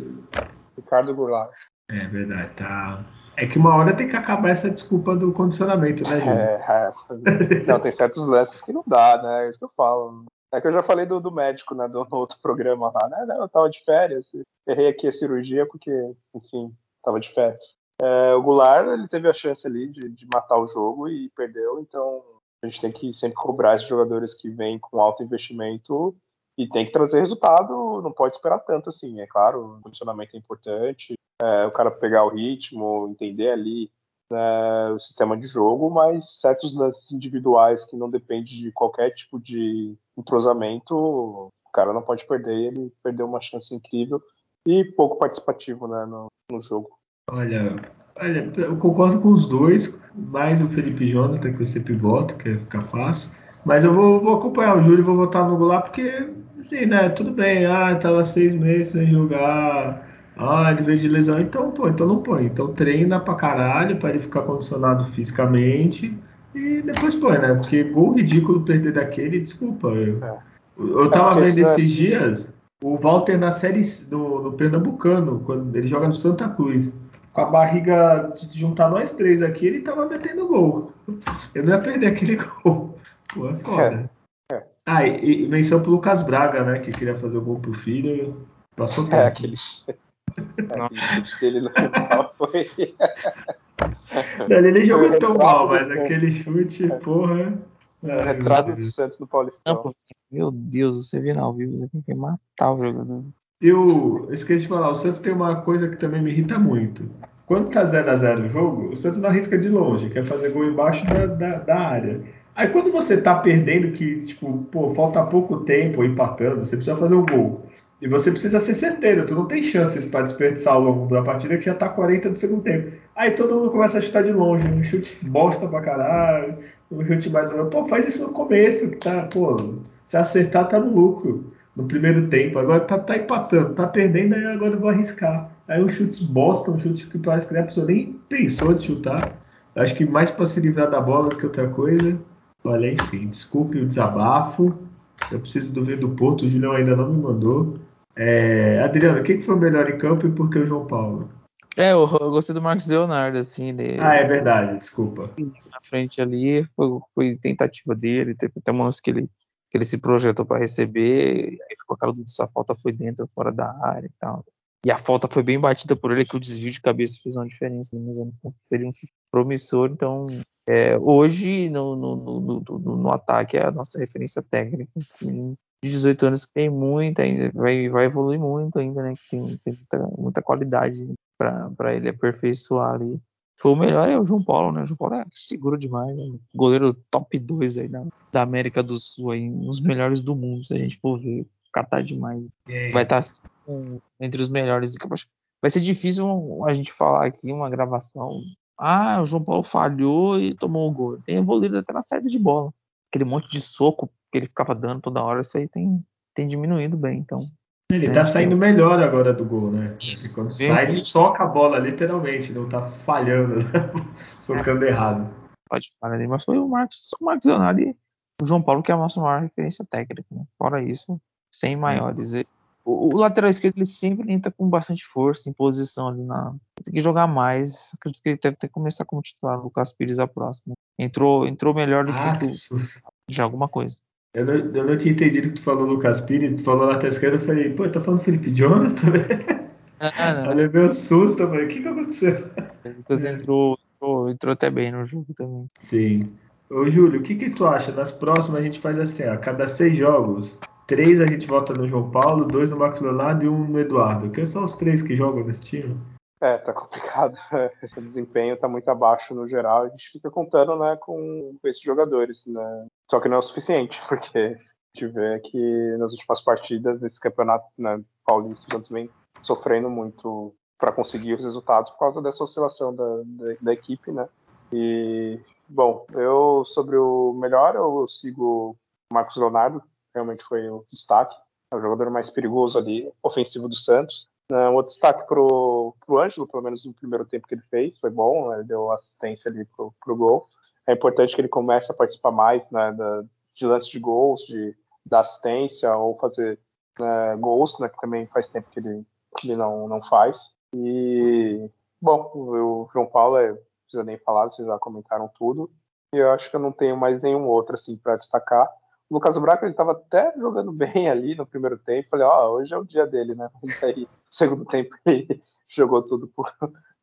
Ricardo Goulart. É verdade, tá. É que uma hora tem que acabar essa desculpa do condicionamento, né, Julião? É, é. Não, tem certos lances que não dá, né? É isso que eu falo. É que eu já falei do, do médico, né? Do, no outro programa lá, né? Eu tava de férias, errei aqui a cirurgia porque, enfim, estava de férias. É, o Goulart ele teve a chance ali de, de, matar o jogo e perdeu, então a gente tem que sempre cobrar esses jogadores que vêm com alto investimento e tem que trazer resultado, não pode esperar tanto assim. É claro, o condicionamento é importante, é, o cara pegar o ritmo, entender ali né, o sistema de jogo, mas certos lances individuais que não dependem de qualquer tipo de entrosamento, o cara não pode perder, ele perdeu uma chance incrível e pouco participativo né, no, no jogo. Olha, olha, eu concordo com os dois, mais o Felipe Jonathan, que eu sempre voto, que fica fácil. Mas eu vou, vou acompanhar o Júlio e vou votar no Goulart, porque, assim, né, tudo bem, ah, tava seis meses sem jogar, ah, ele veio de lesão, então pô, então não põe. Então treina pra caralho, pra ele ficar condicionado fisicamente, e depois põe, né, porque gol ridículo perder daquele, desculpa, eu, é. eu tava é, vendo esses dias o Walter na série do, do Pernambucano, quando ele joga no Santa Cruz. Com a barriga de juntar nós três aqui, ele tava metendo gol. Eu não ia perder aquele gol. Pô, é foda. É, é. Ah, e, e menção pro Lucas Braga, né? Que queria fazer o gol pro filho. Passou tempo. É, aquele, aquele chute dele no final foi. Ele jogou tão mal, mas aquele chute, porra. É, retrato do Santos no Paulistão. Meu Deus, você vendo ao vivo, você tem que matar o jogador. Eu esqueci de falar, o Santos tem uma coisa que também me irrita muito. quando tá 0x0 o jogo, o Santos não arrisca de longe, quer fazer gol embaixo da, da, da área. Aí quando você tá perdendo, que, tipo, pô, falta pouco tempo empatando, você precisa fazer um gol. E você precisa ser certeiro, tu não tem chances para desperdiçar ao longo da partida que já tá 40 do segundo tempo. Aí todo mundo começa a chutar de longe, um chute bosta pra caralho, um chute mais ou menos. Pô, faz isso no começo, que tá, pô, se acertar tá no lucro no primeiro tempo. Agora tá, tá empatando, tá perdendo, aí agora eu vou arriscar. Aí um chute bosta, um chute que parece que a pessoa nem pensou de chutar. Acho que mais para se livrar da bola do que outra coisa. Olha, enfim, desculpe o desabafo. Eu preciso do ver do Porto, o Julião ainda não me mandou. É, Adriano, o que foi o melhor em campo e por que o João Paulo? É, eu, eu gostei do Marcos Leonardo, assim. Ele, ah, é verdade, desculpa. Na frente ali, foi, foi tentativa dele, teve até momentos que ele, que ele se projetou para receber, aí ficou aquela dúvida se a falta foi dentro ou fora da área e tal. E a falta foi bem batida por ele, que o desvio de cabeça fez uma diferença. Mas seria um promissor. Então, é, hoje, no, no, no, no, ataque, é a nossa referência técnica. Esse menino de 18 anos que tem muita, ainda vai, vai evoluir muito ainda, né? Que tem, tem muita, muita qualidade para ele aperfeiçoar ali. Foi o melhor é o João Paulo, né? O João Paulo é seguro demais, né? Goleiro top 2 aí da, da América do Sul, aí, um dos melhores do mundo, se a gente for ver catar demais. Vai estar tá, assim, entre os melhores. Vai ser difícil a gente falar aqui uma gravação. Ah, o João Paulo falhou e tomou o gol. Tem evoluído até na saída de bola. Aquele monte de soco que ele ficava dando toda hora, isso aí tem, tem diminuído bem. Então, ele tá saindo melhor agora do gol, né? Isso. Quando Bem sai, ele soca a bola, literalmente, não tá falhando, né? socando é. errado. Pode falar ali, mas foi o Marcos, o Marcos Leonardo e o João Paulo, que é a nossa maior referência técnica. Né? Fora isso, sem maiores. O, o, lateral esquerdo ele sempre entra com bastante força, em posição ali na. Tem que jogar mais. Acredito que ele deve ter que começar como titular. O Lucas Pires a próxima. Entrou, entrou melhor do ah, que, que o, alguma coisa. Eu não, eu não tinha entendido que tu falou Lucas Pires, tu falou lateral esquerdo, eu falei, pô, tá falando Felipe Jonathan, né? Ah, não. Eu levei um susto, eu falei, o que que aconteceu? O Lucas entrou, entrou, entrou até bem no jogo também. Sim. Ô, Júlio, o que que tu acha? Nas próximas a gente faz assim, a cada seis jogos, três a gente vota no João Paulo, dois no Max Leonardo e um no Eduardo, que são os três que jogam nesse time. É, tá complicado. Esse desempenho tá muito abaixo no geral. A gente fica contando, né, com esses jogadores, né? Só que não é o suficiente, porque a gente vê que nas últimas partidas desse campeonato né, paulista, Santos vem sofrendo muito para conseguir os resultados por causa dessa oscilação da, da, da, equipe, né? E, bom, eu sobre o melhor, eu sigo o Marcos Leonardo, realmente foi o destaque. É o jogador mais perigoso ali, ofensivo do Santos. Uh, um outro destaque pro, pro Ângelo, pelo menos no primeiro tempo que ele fez, foi bom, né? ele deu assistência ali pro, pro gol. É importante que ele comece a participar mais né, da, de lances de gols, de dar assistência ou fazer né, gols, né, que também faz tempo que ele, que ele não, não faz. E, bom, o João Paulo, é, não precisa nem falar, vocês já comentaram tudo. E eu acho que eu não tenho mais nenhum outro assim para destacar. O Lucas Braco ele estava até jogando bem ali no primeiro tempo. Falei, ó, oh, hoje é o dia dele, né? Mas aí, segundo tempo, ele jogou tudo por,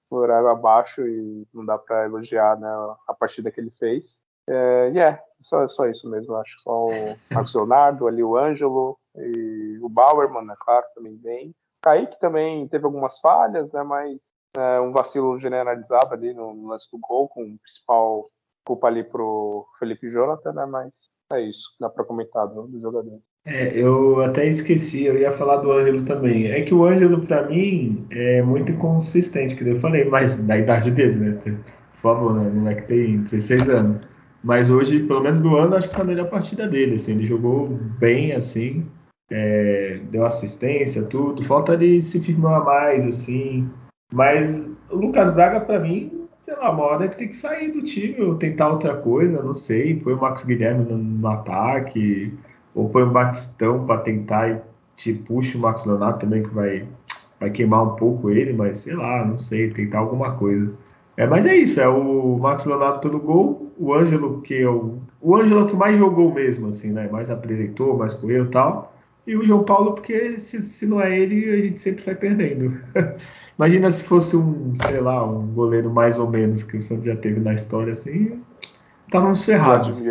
por água abaixo e não dá para elogiar né, a partida que ele fez. É, e é, só, só isso mesmo. Acho que só o Marcos Leonardo, ali o Ângelo e o Bauerman, né, claro, também bem. Kaique também teve algumas falhas, né, mas é, um vacilo generalizado ali no lance do gol, com o principal culpa ali pro Felipe Jonathan, né, mas é isso, dá para comentar do, do jogador. É, eu até esqueci, eu ia falar do Ângelo também. É que o Ângelo, para mim, é muito inconsistente, que eu falei, mas na idade dele, né? Por favor, né? O moleque tem 16 anos. Mas hoje, pelo menos do ano, acho que foi a melhor partida dele. Assim, ele jogou bem, assim, é, deu assistência, tudo. Falta ele se firmar mais, assim. Mas o Lucas Braga, para mim, sei lá, uma hora ele tem que sair do time ou tentar outra coisa, não sei. Põe o Marcos Guilherme no, no ataque, ou põe o Batistão para tentar e te puxa o Marcos Leonardo também, que vai, vai queimar um pouco ele, mas sei lá, não sei, tentar alguma coisa. É, mas é isso, é o Marcos Leonardo pelo gol, o Ângelo, que é o, o Ângelo que mais jogou mesmo, assim, né? Mais apresentou, mais correu e tal. E o João Paulo, porque se, se não é ele, a gente sempre sai perdendo. Imagina se fosse um, sei lá, um goleiro mais ou menos que o Santos já teve na história, assim, estávamos ferrados.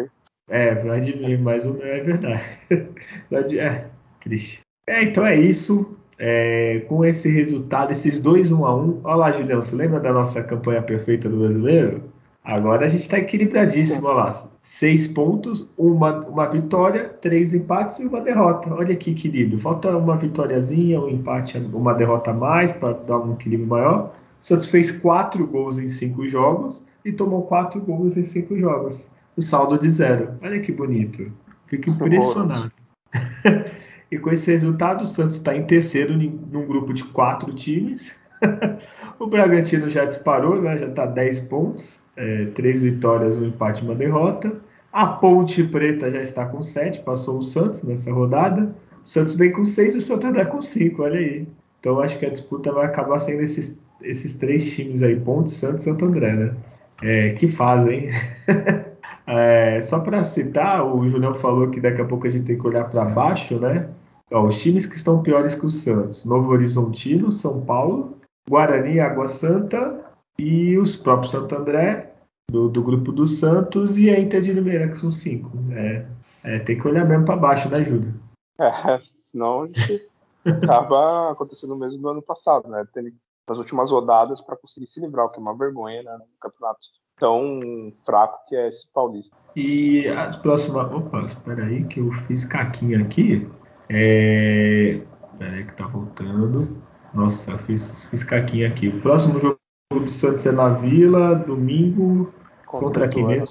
É, Vladimir, mais ou menos, é verdade. é, triste. É, então é isso. é, com esse resultado, esses dois 1 a 1 Olha lá, Julião, você lembra da nossa campanha perfeita do brasileiro? Agora a gente está equilibradíssimo, olha lá. Seis pontos, uma, uma vitória, três empates e uma derrota. Olha que equilíbrio. Falta uma vitóriazinha, um empate, uma derrota a mais para dar um equilíbrio maior. O Santos fez quatro gols em cinco jogos e tomou quatro gols em cinco jogos. O saldo de zero. Olha que bonito. Fico impressionado. e com esse resultado, o Santos está em terceiro num grupo de quatro times. o Bragantino já disparou, né? já está 10 pontos. É, três vitórias, um empate e uma derrota. A Ponte Preta já está com sete, passou o Santos nessa rodada. O Santos vem com seis e o Santander com cinco, olha aí. Então acho que a disputa vai acabar sendo esses, esses três times aí, Ponte, Santos e Santo André, né? É, que fazem. é, só para citar, o Julião falou que daqui a pouco a gente tem que olhar para baixo, né? Ó, os times que estão piores que o Santos: Novo Horizontino, São Paulo, Guarani, Água Santa e os próprios Santo André do, do grupo do Santos e a Inter de Limeira, que são cinco. É, é, tem que olhar mesmo para baixo, né, Júlio? É, senão a gente acaba acontecendo o mesmo do ano passado, né? Tem nas últimas rodadas para conseguir se livrar, o que é uma vergonha né, no campeonato tão fraco que é esse paulista. E as próximas. Opa, espera aí que eu fiz caquinha aqui. É... Espera aí que tá voltando. Nossa, fiz, fiz caquinha aqui. O próximo jogo do Santos é na Vila, domingo, Contra, quem mesmo?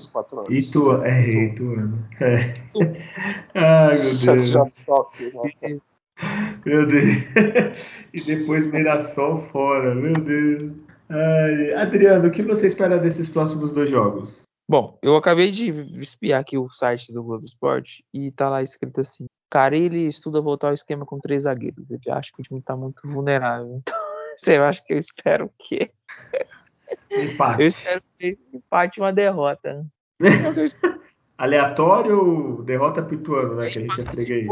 Ituano. É, Ituano. É. Ai, meu Deus. Já sofre, né? Meu Deus. e depois Mirassol fora, meu Deus. Ai. Adriano, o que você espera desses próximos dois jogos? Bom, eu acabei de espiar aqui o site do Globo Esporte e tá lá escrito assim: Carilli estuda voltar ao esquema com três zagueiros. Ele acha que o time tá muito vulnerável. Então, você acha que eu espero o quê? Empate. Eu espero que empate uma derrota. Aleatório, derrota pro Ituano, né? Que a gente é freguei.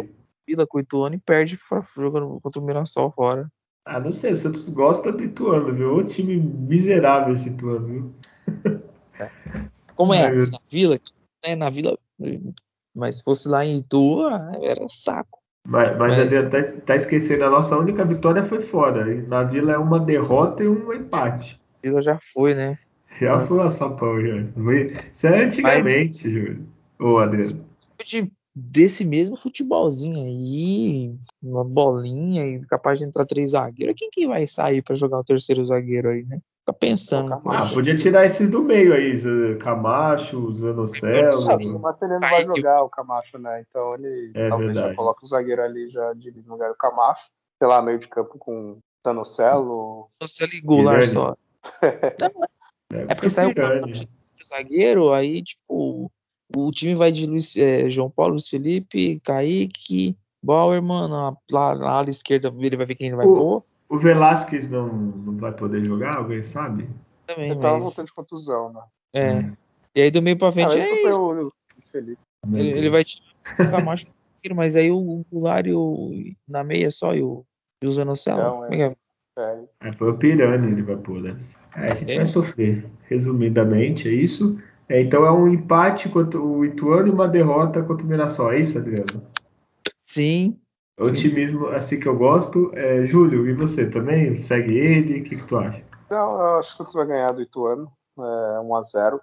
Vida com o Ituano e perde jogando contra o Mirassol fora. Ah, não sei, o Santos gosta do Ituano, viu? O time miserável esse Ituano, viu? Como é na Vila, né? Na Vila, mas se fosse lá em Itu, era saco. Mas, mas, mas... Adriano, tá, tá, esquecendo, a nossa única vitória foi fora. Na Vila é uma derrota e um empate. Vila já foi, né? Já Antes. foi a São Paulo, já. Isso é antigamente, Mas... Júlio. Ô, Adriano. De, desse mesmo futebolzinho aí, uma bolinha e capaz de entrar três zagueiros. Quem que vai sair para jogar o terceiro zagueiro aí, né? Fica pensando. Ah, podia tirar esses do meio aí, Camacho, Zanocelo. Mas ele não vai jogar o Camacho, né? Então ele é talvez verdade. já coloque o zagueiro ali já de no lugar do Camacho. Sei lá, meio de campo com Zanocelo. Zanocelo e Goulart só. Não, é porque saiu o zagueiro, aí, tipo, o time vai de Luiz, é, João Paulo, Luiz Felipe, Kaique, Bauer, mano, lá na ala esquerda ele vai ver quem ele vai o, pôr. O Velasquez não, não vai poder jogar, alguém sabe? Também, ele tava voltando de contusão, né? É. Hum. E aí do meio pra frente ah, é isso. O Luiz Felipe. Ele, ele vai tirar mais mas aí o Goulart na meia só e o, e o Zanocelo. Então, é. É. É, foi o Pirani ele vai pôr, né? É, a gente é. vai sofrer. Resumidamente, é isso. É, então é um empate contra o Ituano e uma derrota contra o Mirassol. É isso, Adriano? Sim. O sim. otimismo assim que eu gosto. É, Júlio, e você também? Segue ele? O que, que tu acha? Não, eu acho que o Santos vai ganhar do Ituano. É, 1x0.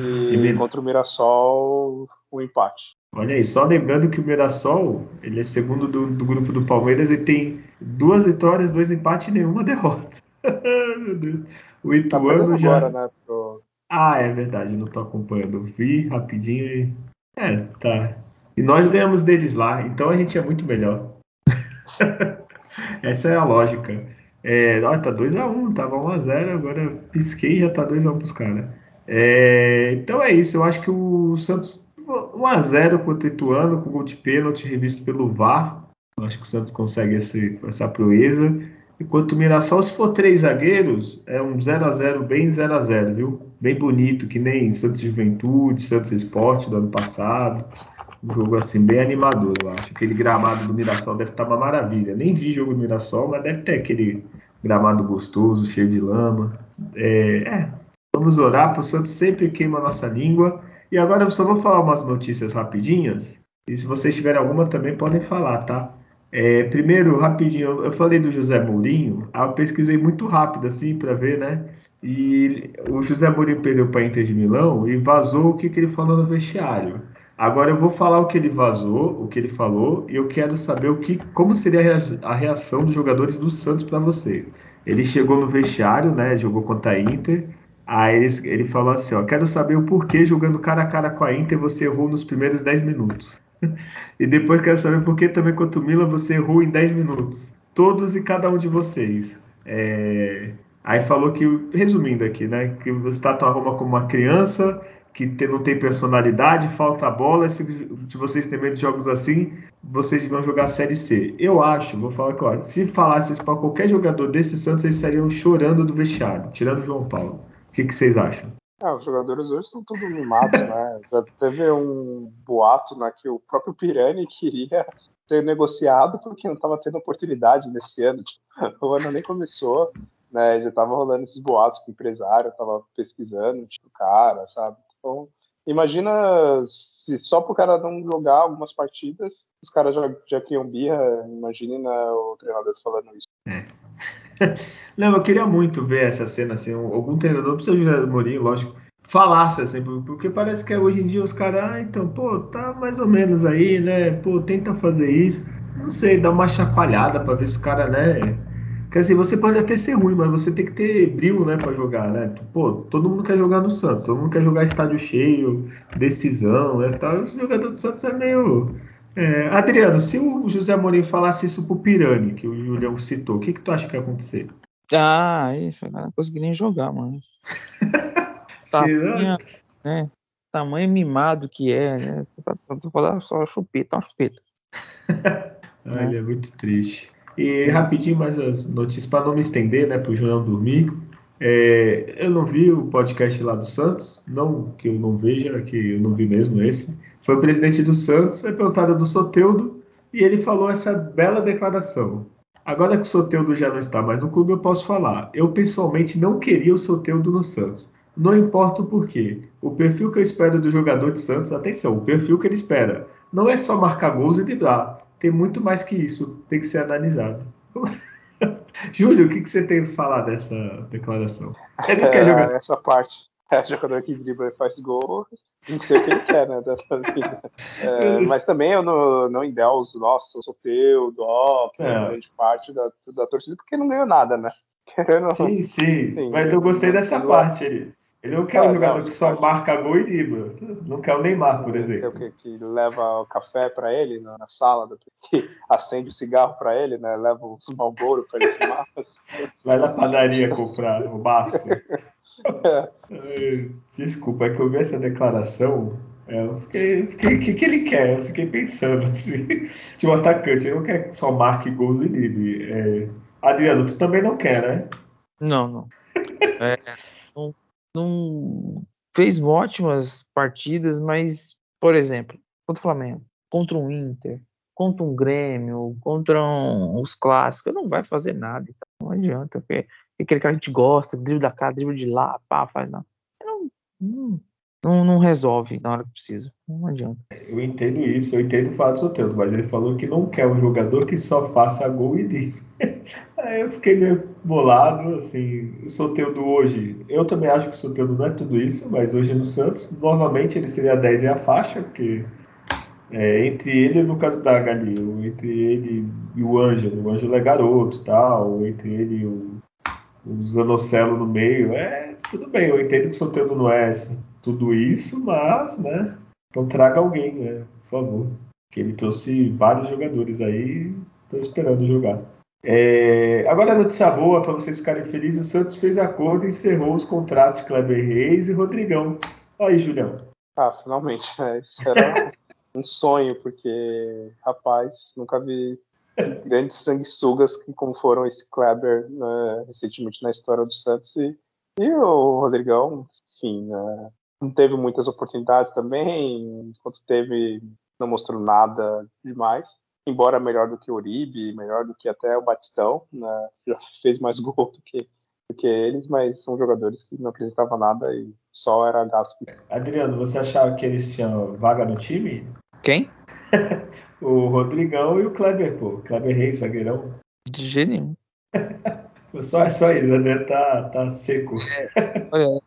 E, e contra o Mirassol, o um empate. Olha aí, só lembrando que o Mirassol, ele é segundo do, do grupo do Palmeiras e tem duas vitórias, dois empates e nenhuma derrota. Meu Deus. O Ituano tá já. Agora, né, pro... Ah, é verdade, não tô acompanhando. Vi rapidinho e. É, tá. E nós ganhamos deles lá, então a gente é muito melhor. Essa é a lógica. É, ó, tá 2x1, um, tava 1x0, agora pisquei e já tá 2x1 pros caras. É, então é isso, eu acho que o Santos 1x0 contra o Ituano, com gol de pênalti revisto pelo VAR. Acho que o Santos consegue esse, essa proeza. Enquanto o Mirassol, se for três zagueiros, é um 0x0 bem 0x0, viu? Bem bonito, que nem Santos Juventude, Santos Esporte do ano passado. Um jogo assim, bem animador, eu acho. Aquele gramado do Mirassol deve estar uma maravilha. Nem vi jogo do Mirassol, mas deve ter aquele gramado gostoso, cheio de lama. É, é. vamos orar para o Santos sempre queima a nossa língua e agora eu só vou falar umas notícias rapidinhas. E se vocês tiverem alguma também podem falar, tá? É, primeiro, rapidinho, eu falei do José Mourinho, eu pesquisei muito rápido assim para ver, né? E o José Mourinho perdeu para Inter de Milão e vazou o que, que ele falou no vestiário. Agora eu vou falar o que ele vazou, o que ele falou, e eu quero saber o que, como seria a reação dos jogadores do Santos para você. Ele chegou no vestiário, né? Jogou contra a Inter. Aí ele, ele falou assim: ó, quero saber o porquê jogando cara a cara com a Inter você errou nos primeiros 10 minutos. e depois quero saber por que também contra o Milan você errou em 10 minutos. Todos e cada um de vocês. É... Aí falou que, resumindo aqui, né? Que você trata a Roma como uma criança que não tem personalidade, falta a bola. Se, vocês têm medo de jogos assim, vocês vão jogar Série C. Eu acho, vou falar claro, se falasse isso para qualquer jogador desse Santos, eles estariam chorando do vestiário, tirando o João Paulo. O que, que vocês acham? É, os jogadores hoje são todos mimados, né? Já teve um boato né, que o próprio Pirani queria ser negociado porque não estava tendo oportunidade nesse ano. Tipo, o ano nem começou, né? Já estava rolando esses boatos com o empresário, estava pesquisando, tipo, cara, sabe? Então, imagina se só pro cara não jogar algumas partidas, os caras já, já criam birra, imagine né, o treinador falando isso. É. Não, eu queria muito ver essa cena, assim, algum treinador, precisa de Mourinho, lógico, falasse assim, porque parece que hoje em dia os caras, ah, então, pô, tá mais ou menos aí, né, pô, tenta fazer isso, não sei, dá uma chacoalhada para ver se o cara, né, Quer dizer, você pode até ser ruim, mas você tem que ter brilho, né, para jogar, né? Pô, todo mundo quer jogar no Santos, todo mundo quer jogar estádio cheio, decisão, né? Tal. O jogador do Santos é meio. É... Adriano, se o José Mourinho falasse isso pro Pirani, que o Julião citou, o que, que tu acha que ia acontecer? Ah, isso, não consegui nem jogar, mano. Tamanho, né? Tamanho mimado que é, né? Tô falando só chupeta, uma chupeta. Olha, é muito triste. E rapidinho mais as notícias, para não me estender, né, para o João dormir. É, eu não vi o podcast lá do Santos, não que eu não veja, que eu não vi mesmo esse. Foi o presidente do Santos, é perguntado do Soteudo, e ele falou essa bela declaração. Agora que o Soteudo já não está mais no clube, eu posso falar. Eu pessoalmente não queria o Soteudo no Santos. Não importa o porquê. O perfil que eu espero do jogador de Santos, atenção, o perfil que ele espera, não é só marcar gols e driblar tem muito mais que isso, tem que ser analisado. Júlio, o que, que você tem para falar dessa declaração? Ele não quer jogar. Essa parte. É jogador que dribla e faz gol, não sei o que ele quer, né? É, mas também eu não, não endeuso, nossa, teu, dó, que é. grande parte da, da torcida, porque não ganhou nada, né? Sim, sim, sim. Mas eu gostei dessa parte ali. Ele não quer um jogador que só marca gol e dribla. Não quer o Neymar, por exemplo. Que, que leva o café para ele na, na, sala, que acende o cigarro para ele, né? Leva os malboro para ele fumar. Vai na padaria comprar o maço. É. Desculpa, é que eu vi essa declaração. É, eu fiquei, fiquei, o que, que ele quer? Eu fiquei pensando assim. Tipo, atacante, ele não quer que só marque gols e drible. É, Adriano, tu também não quer, né? Não, não. É, não não fez ótimas partidas, mas, por exemplo, contra o Flamengo, contra um Inter, contra um Grêmio, contra um, os clássicos, não vai fazer nada. Não adianta, porque aquele que a gente gosta, drible da cá, drible de lá, pá, faz não. Não, não, não, não resolve na hora que precisa. Não adianta. Eu entendo isso, eu entendo o fato do Soteldo, mas ele falou que não quer um jogador que só faça gol e diz. Aí eu fiquei meio bolado, assim, o Soteldo hoje, eu também acho que o Soteldo não é tudo isso, mas hoje no Santos, novamente ele seria 10 e a faixa, porque é, entre ele e o Lucas Braga ali, entre ele e o Ângelo, o Ângelo é garoto tal, entre ele e o, o Zanocelo no meio, é tudo bem, eu entendo que o Soteldo não é tudo isso, mas, né, então traga alguém, né, por favor. Que ele trouxe vários jogadores aí, estão esperando jogar. É, agora a notícia boa para vocês ficarem felizes: o Santos fez acordo e encerrou os contratos de Kleber Reis e Rodrigão. Aí, Julião. Ah, finalmente. Né? Isso era um sonho, porque, rapaz, nunca vi grandes sanguessugas como foram esse Kleber né, recentemente na história do Santos e, e o Rodrigão, enfim, né, não teve muitas oportunidades também, enquanto teve, não mostrou nada demais embora melhor do que o Uribe, melhor do que até o Batistão, né? já fez mais gol do que, do que eles, mas são jogadores que não apresentavam nada e só era gasto. Adriano, você achava que eles tinham vaga no time? Quem? o Rodrigão e o Kleber, pô. Kleber Reis, zagueirão. De nenhum. Só, só isso, né? Tá, tá seco. Olha,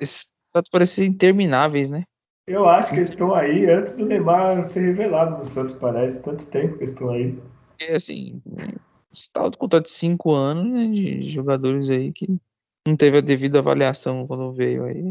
esses parecem intermináveis, né? Eu acho que eles estão aí antes do Neymar ser revelado no Santos, parece. Tanto tempo que eles estão aí. É assim, tal do contrato de 5 anos né, de jogadores aí que não teve a devida avaliação quando veio aí.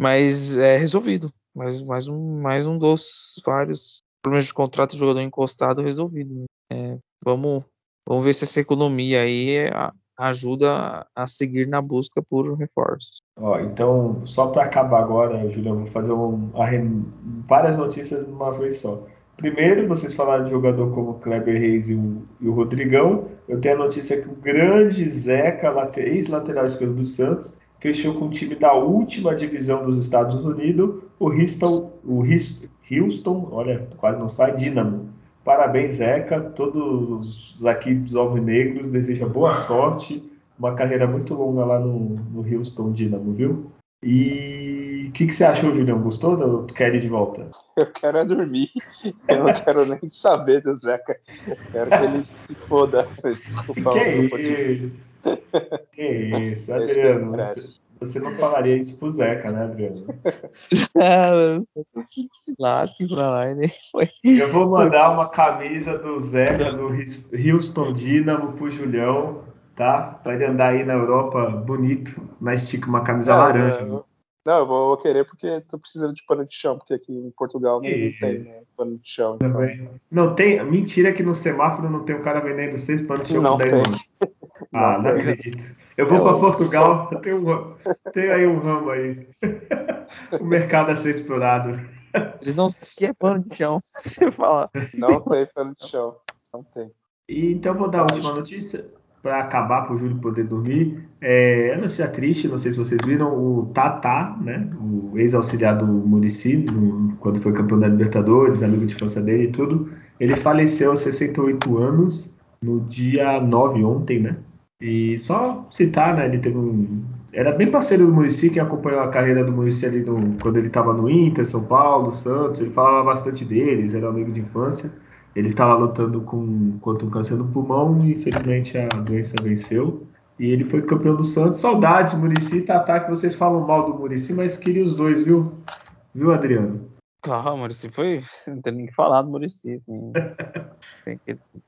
Mas é resolvido. Mais, mais, um, mais um dos vários problemas de contrato de jogador encostado resolvido. né? É, vamos, vamos ver se essa economia aí é, ajuda a seguir na busca por reforços. Ó, então, só para acabar agora, Julião, vou fazer um, várias notícias de uma vez só. Primeiro, vocês falaram de jogador como Kleber Reis e o, e o Rodrigão. Eu tenho a notícia que o grande Zeca, late- ex-lateral esquerdo do Santos, fechou com o time da última divisão dos Estados Unidos, o Houston, o Houston, olha, quase não sai, Dynamo. Parabéns, Zeca. Todos aqui dos Alvinegros desejam boa sorte uma carreira muito longa lá no, no Houston Dynamo, viu? E o que, que você achou, Julião? Gostou do Kelly de volta? Eu quero é dormir. Eu não quero nem saber do Zeca. Eu quero que ele se foda. Desculpa Que português. isso? Que isso, Esse Adriano? Você, não falaria isso pro Zeca, né, Adriano? se lasque pra lá, né? Foi. Eu vou mandar uma camisa do Zeca do Houston Dynamo pro Julião, tá? Pra ele andar aí na Europa bonito, na estica uma camisa Não, laranja. eu- Não, eu vou, querer porque tô precisando de pano de chão, porque aqui em Portugal não, não E- tem né, pano de chão. então- Não tem. Mentira que no semáforo não tem o cara vendendo seis panos de chão Não por 10 tem. Ah, Não não acredito. Eu vou Eu- para Portugal, eu tenho, um- tenho aí um ramo aí. o mercado a ser explorado. Eles não querem pano de chão. Você fala. Não tem pano de chão. Não tem. E, então vou dar a última notícia para acabar para o Júlio poder dormir. É, é notícia triste, não sei se vocês viram, o Tatá, né, o ex-auxiliar do Muricy, no- quando foi campeão da Libertadores, amigo de infância dele e tudo, ele faleceu aos 68 anos, no dia 9, ontem, né? E só citar, né, ele teve um... Era bem parceiro do Muricy, quem acompanhou a carreira do Muricy ali no- quando ele estava no Inter, São Paulo, Santos, ele falava bastante deles, era amigo de infância. Ele estava lutando com, contra um câncer no pulmão e infelizmente a doença venceu. E ele foi campeão do Santos. Saudades, Murici Tatá, que vocês falam mal do Murici, mas queria os dois, viu? Viu, Adriano? Claro, o Muricy foi. Não tem nem que falar do Muricy, assim.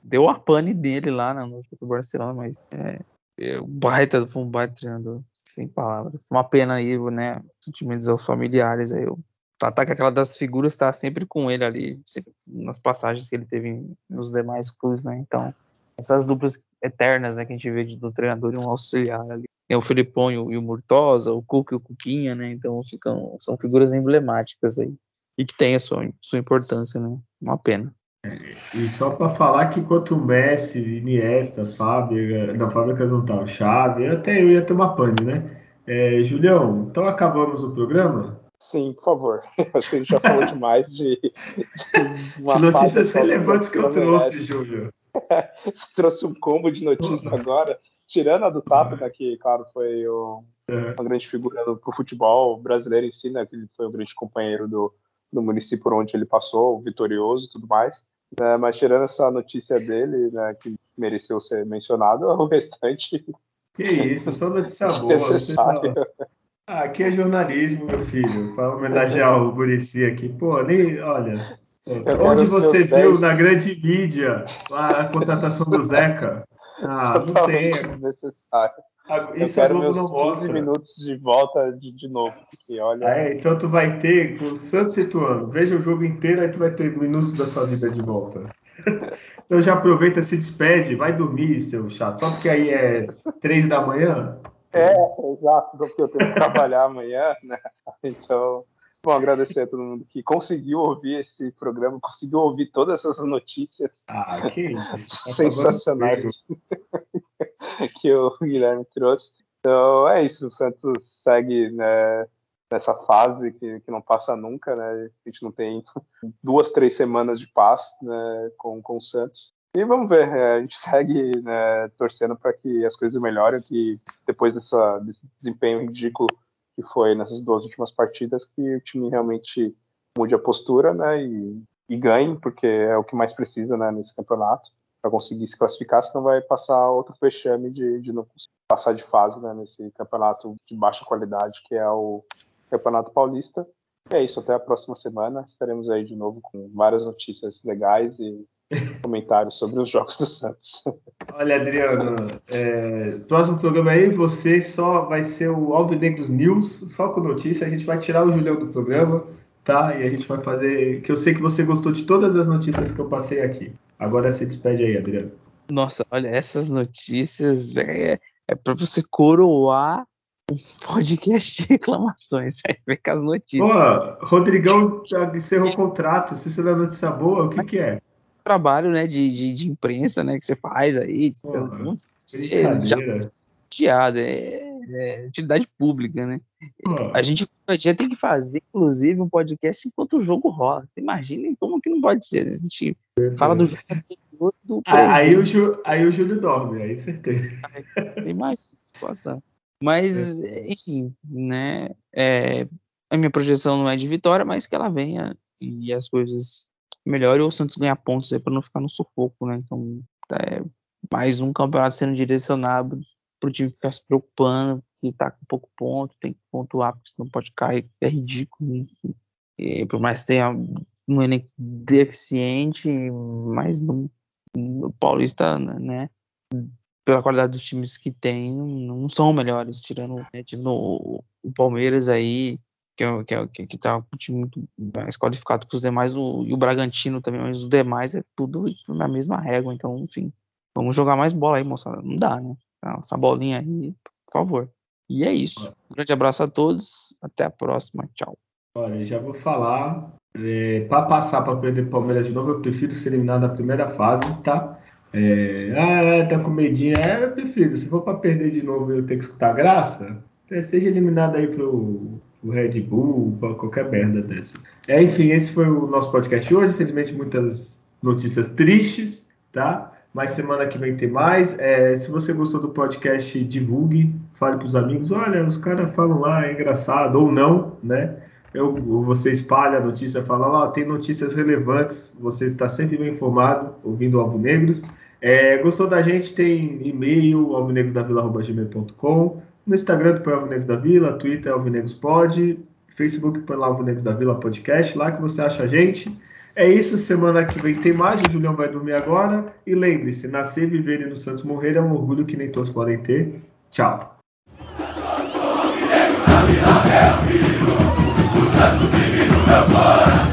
Deu a pane dele lá na noite do Barcelona, mas é, é, o baita, foi um baita treinador, sem palavras. Uma pena aí, né? Sentimentos aos familiares aí. O Tata, que é aquela das figuras, tá sempre com ele ali, sempre nas passagens que ele teve nos demais clubes, né? Então, essas duplas eternas, né, que a gente vê de, do treinador e um auxiliar ali. É o Felipão e o, e o Murtosa, o Cuca e o Cuquinha, né? Então ficam, são figuras emblemáticas aí. E que tem a sua, sua importância, né? Uma pena. E só para falar que enquanto o Messi, Iniesta, Fábio, não, Fábricas não tá, o Xavi, até eu ia ter uma pane, né? É, Julião, então acabamos o programa? Sim, por favor. Acho que a gente já falou demais de, de notícias relevantes que eu trouxe. Júlio. Você trouxe um combo de notícias agora, tirando a do Tata, né, que, claro, foi o- É. uma grande figura do futebol brasileiro em si, né, que ele foi um grande companheiro do, do município por onde ele passou, vitorioso e tudo mais. Né, mas tirando essa notícia dele, né, que mereceu ser mencionado, o restante Que isso, só notícia boa. Ah, aqui é jornalismo, meu filho. Para homenagear o Murici aqui. Pô, nem. Olha. Eu Onde você viu 10. na grande mídia a, a contratação do Zeca? Ah, não tem. Desnecessário. Ah, Eu Isso a quero meus não 15 mostra. minutos de volta de, de novo, porque olha, é? Então tu vai ter com o Santos e Ituano. Veja o jogo inteiro, aí tu vai ter minutos da sua vida de volta. Então já aproveita, se despede, vai dormir, seu chato. Só porque aí é três da manhã. É, exato, porque eu tenho que trabalhar amanhã, né? Então, bom, agradecer a todo mundo que conseguiu ouvir esse programa, conseguiu ouvir todas essas notícias Ah, que isso. Tá sensacionais que o Guilherme trouxe. Então, é isso, o Santos segue né, nessa fase que, que não passa nunca, né? A gente não tem duas, três semanas de paz né, com, com o Santos. E vamos ver, é, a gente segue né, torcendo para que as coisas melhorem, que depois dessa, desse desempenho ridículo que foi nessas duas últimas partidas, que o time realmente mude a postura, né? E, e ganhem, porque é o que mais precisa né, nesse campeonato para conseguir se classificar, senão vai passar outro fechame de, de não passar de fase né, nesse campeonato de baixa qualidade que é o Campeonato Paulista. E é isso, até a próxima semana. Estaremos aí de novo com várias notícias legais e comentários sobre os jogos do Santos. Olha, Adriano, é, próximo programa aí você só vai ser o Alvinegros News, só com notícia. A gente vai tirar o Julião do programa, tá? E a gente vai fazer. Que eu sei que você gostou de todas as notícias que eu passei aqui. Agora se despede aí, Adriano. Nossa, olha, essas notícias, é, é para você coroar um podcast de reclamações. Aí vem com as notícias. Pô, Rodrigão encerrou o contrato. Se não é notícia boa, o que, que é? Trabalho, né, de, de, de, imprensa, né, que você faz aí. Porra, você já é, é, utilidade pública, né? A gente dia tem que fazer, inclusive, um podcast enquanto o jogo rola. Imaginem como que não pode ser. A gente fala do jogo do aí, o Ju, aí o Júlio dorme, aí certeza. Imagina a situação. Mas, é. enfim, né? É, a minha projeção não é de vitória, mas que ela venha e as coisas melhorem ou o Santos ganhar pontos aí para não ficar no sufoco, né? Então, é mais um campeonato sendo direcionado para o time ficar se preocupando, que tá com pouco ponto, tem que pontuar, porque senão pode cair, é ridículo. E, por mais que tenha um elenco deficiente, mas no Paulista, né, pela qualidade dos times que tem, não são melhores, tirando né, o, o Palmeiras aí, que, é, é, que, que tá um time muito mais qualificado que os demais, o, e o Bragantino também, mas os demais é tudo na mesma régua, então, enfim, vamos jogar mais bola aí, moçada, não dá, né? Essa bolinha aí, por favor. E é isso. Um grande abraço a todos. Até a próxima. Tchau. Olha, já vou falar. É, para passar para perder Palmeiras de novo, eu prefiro ser eliminado na primeira fase, tá? É, ah, tá com medinho. É, eu prefiro. Se for para perder de novo e eu ter que escutar graça, é, seja eliminado aí pro, pro Red Bull, pra qualquer merda dessas. É, enfim, esse foi o nosso podcast de hoje. Infelizmente, muitas notícias tristes, tá? Mas semana que vem tem mais. É, se você gostou do podcast, divulgue, fale para os amigos. Olha, os caras falam lá, é engraçado, ou não, né? Eu, você espalha a notícia, fala lá, tem notícias relevantes, você está sempre bem informado, ouvindo o Alvo Negros. É, gostou da gente? Tem e-mail, alvinegrosdavila.gmail.com, no Instagram do Alvinegros da Vila, Twitter Alvinegros Pod, Facebook pelo Alvinegros da Vila Podcast, lá que você acha a gente. É isso, semana que vem tem mais. O Julião vai dormir agora. E lembre-se: nascer, viver e no Santos morrer é um orgulho que nem todos podem ter. Tchau. Santos meu.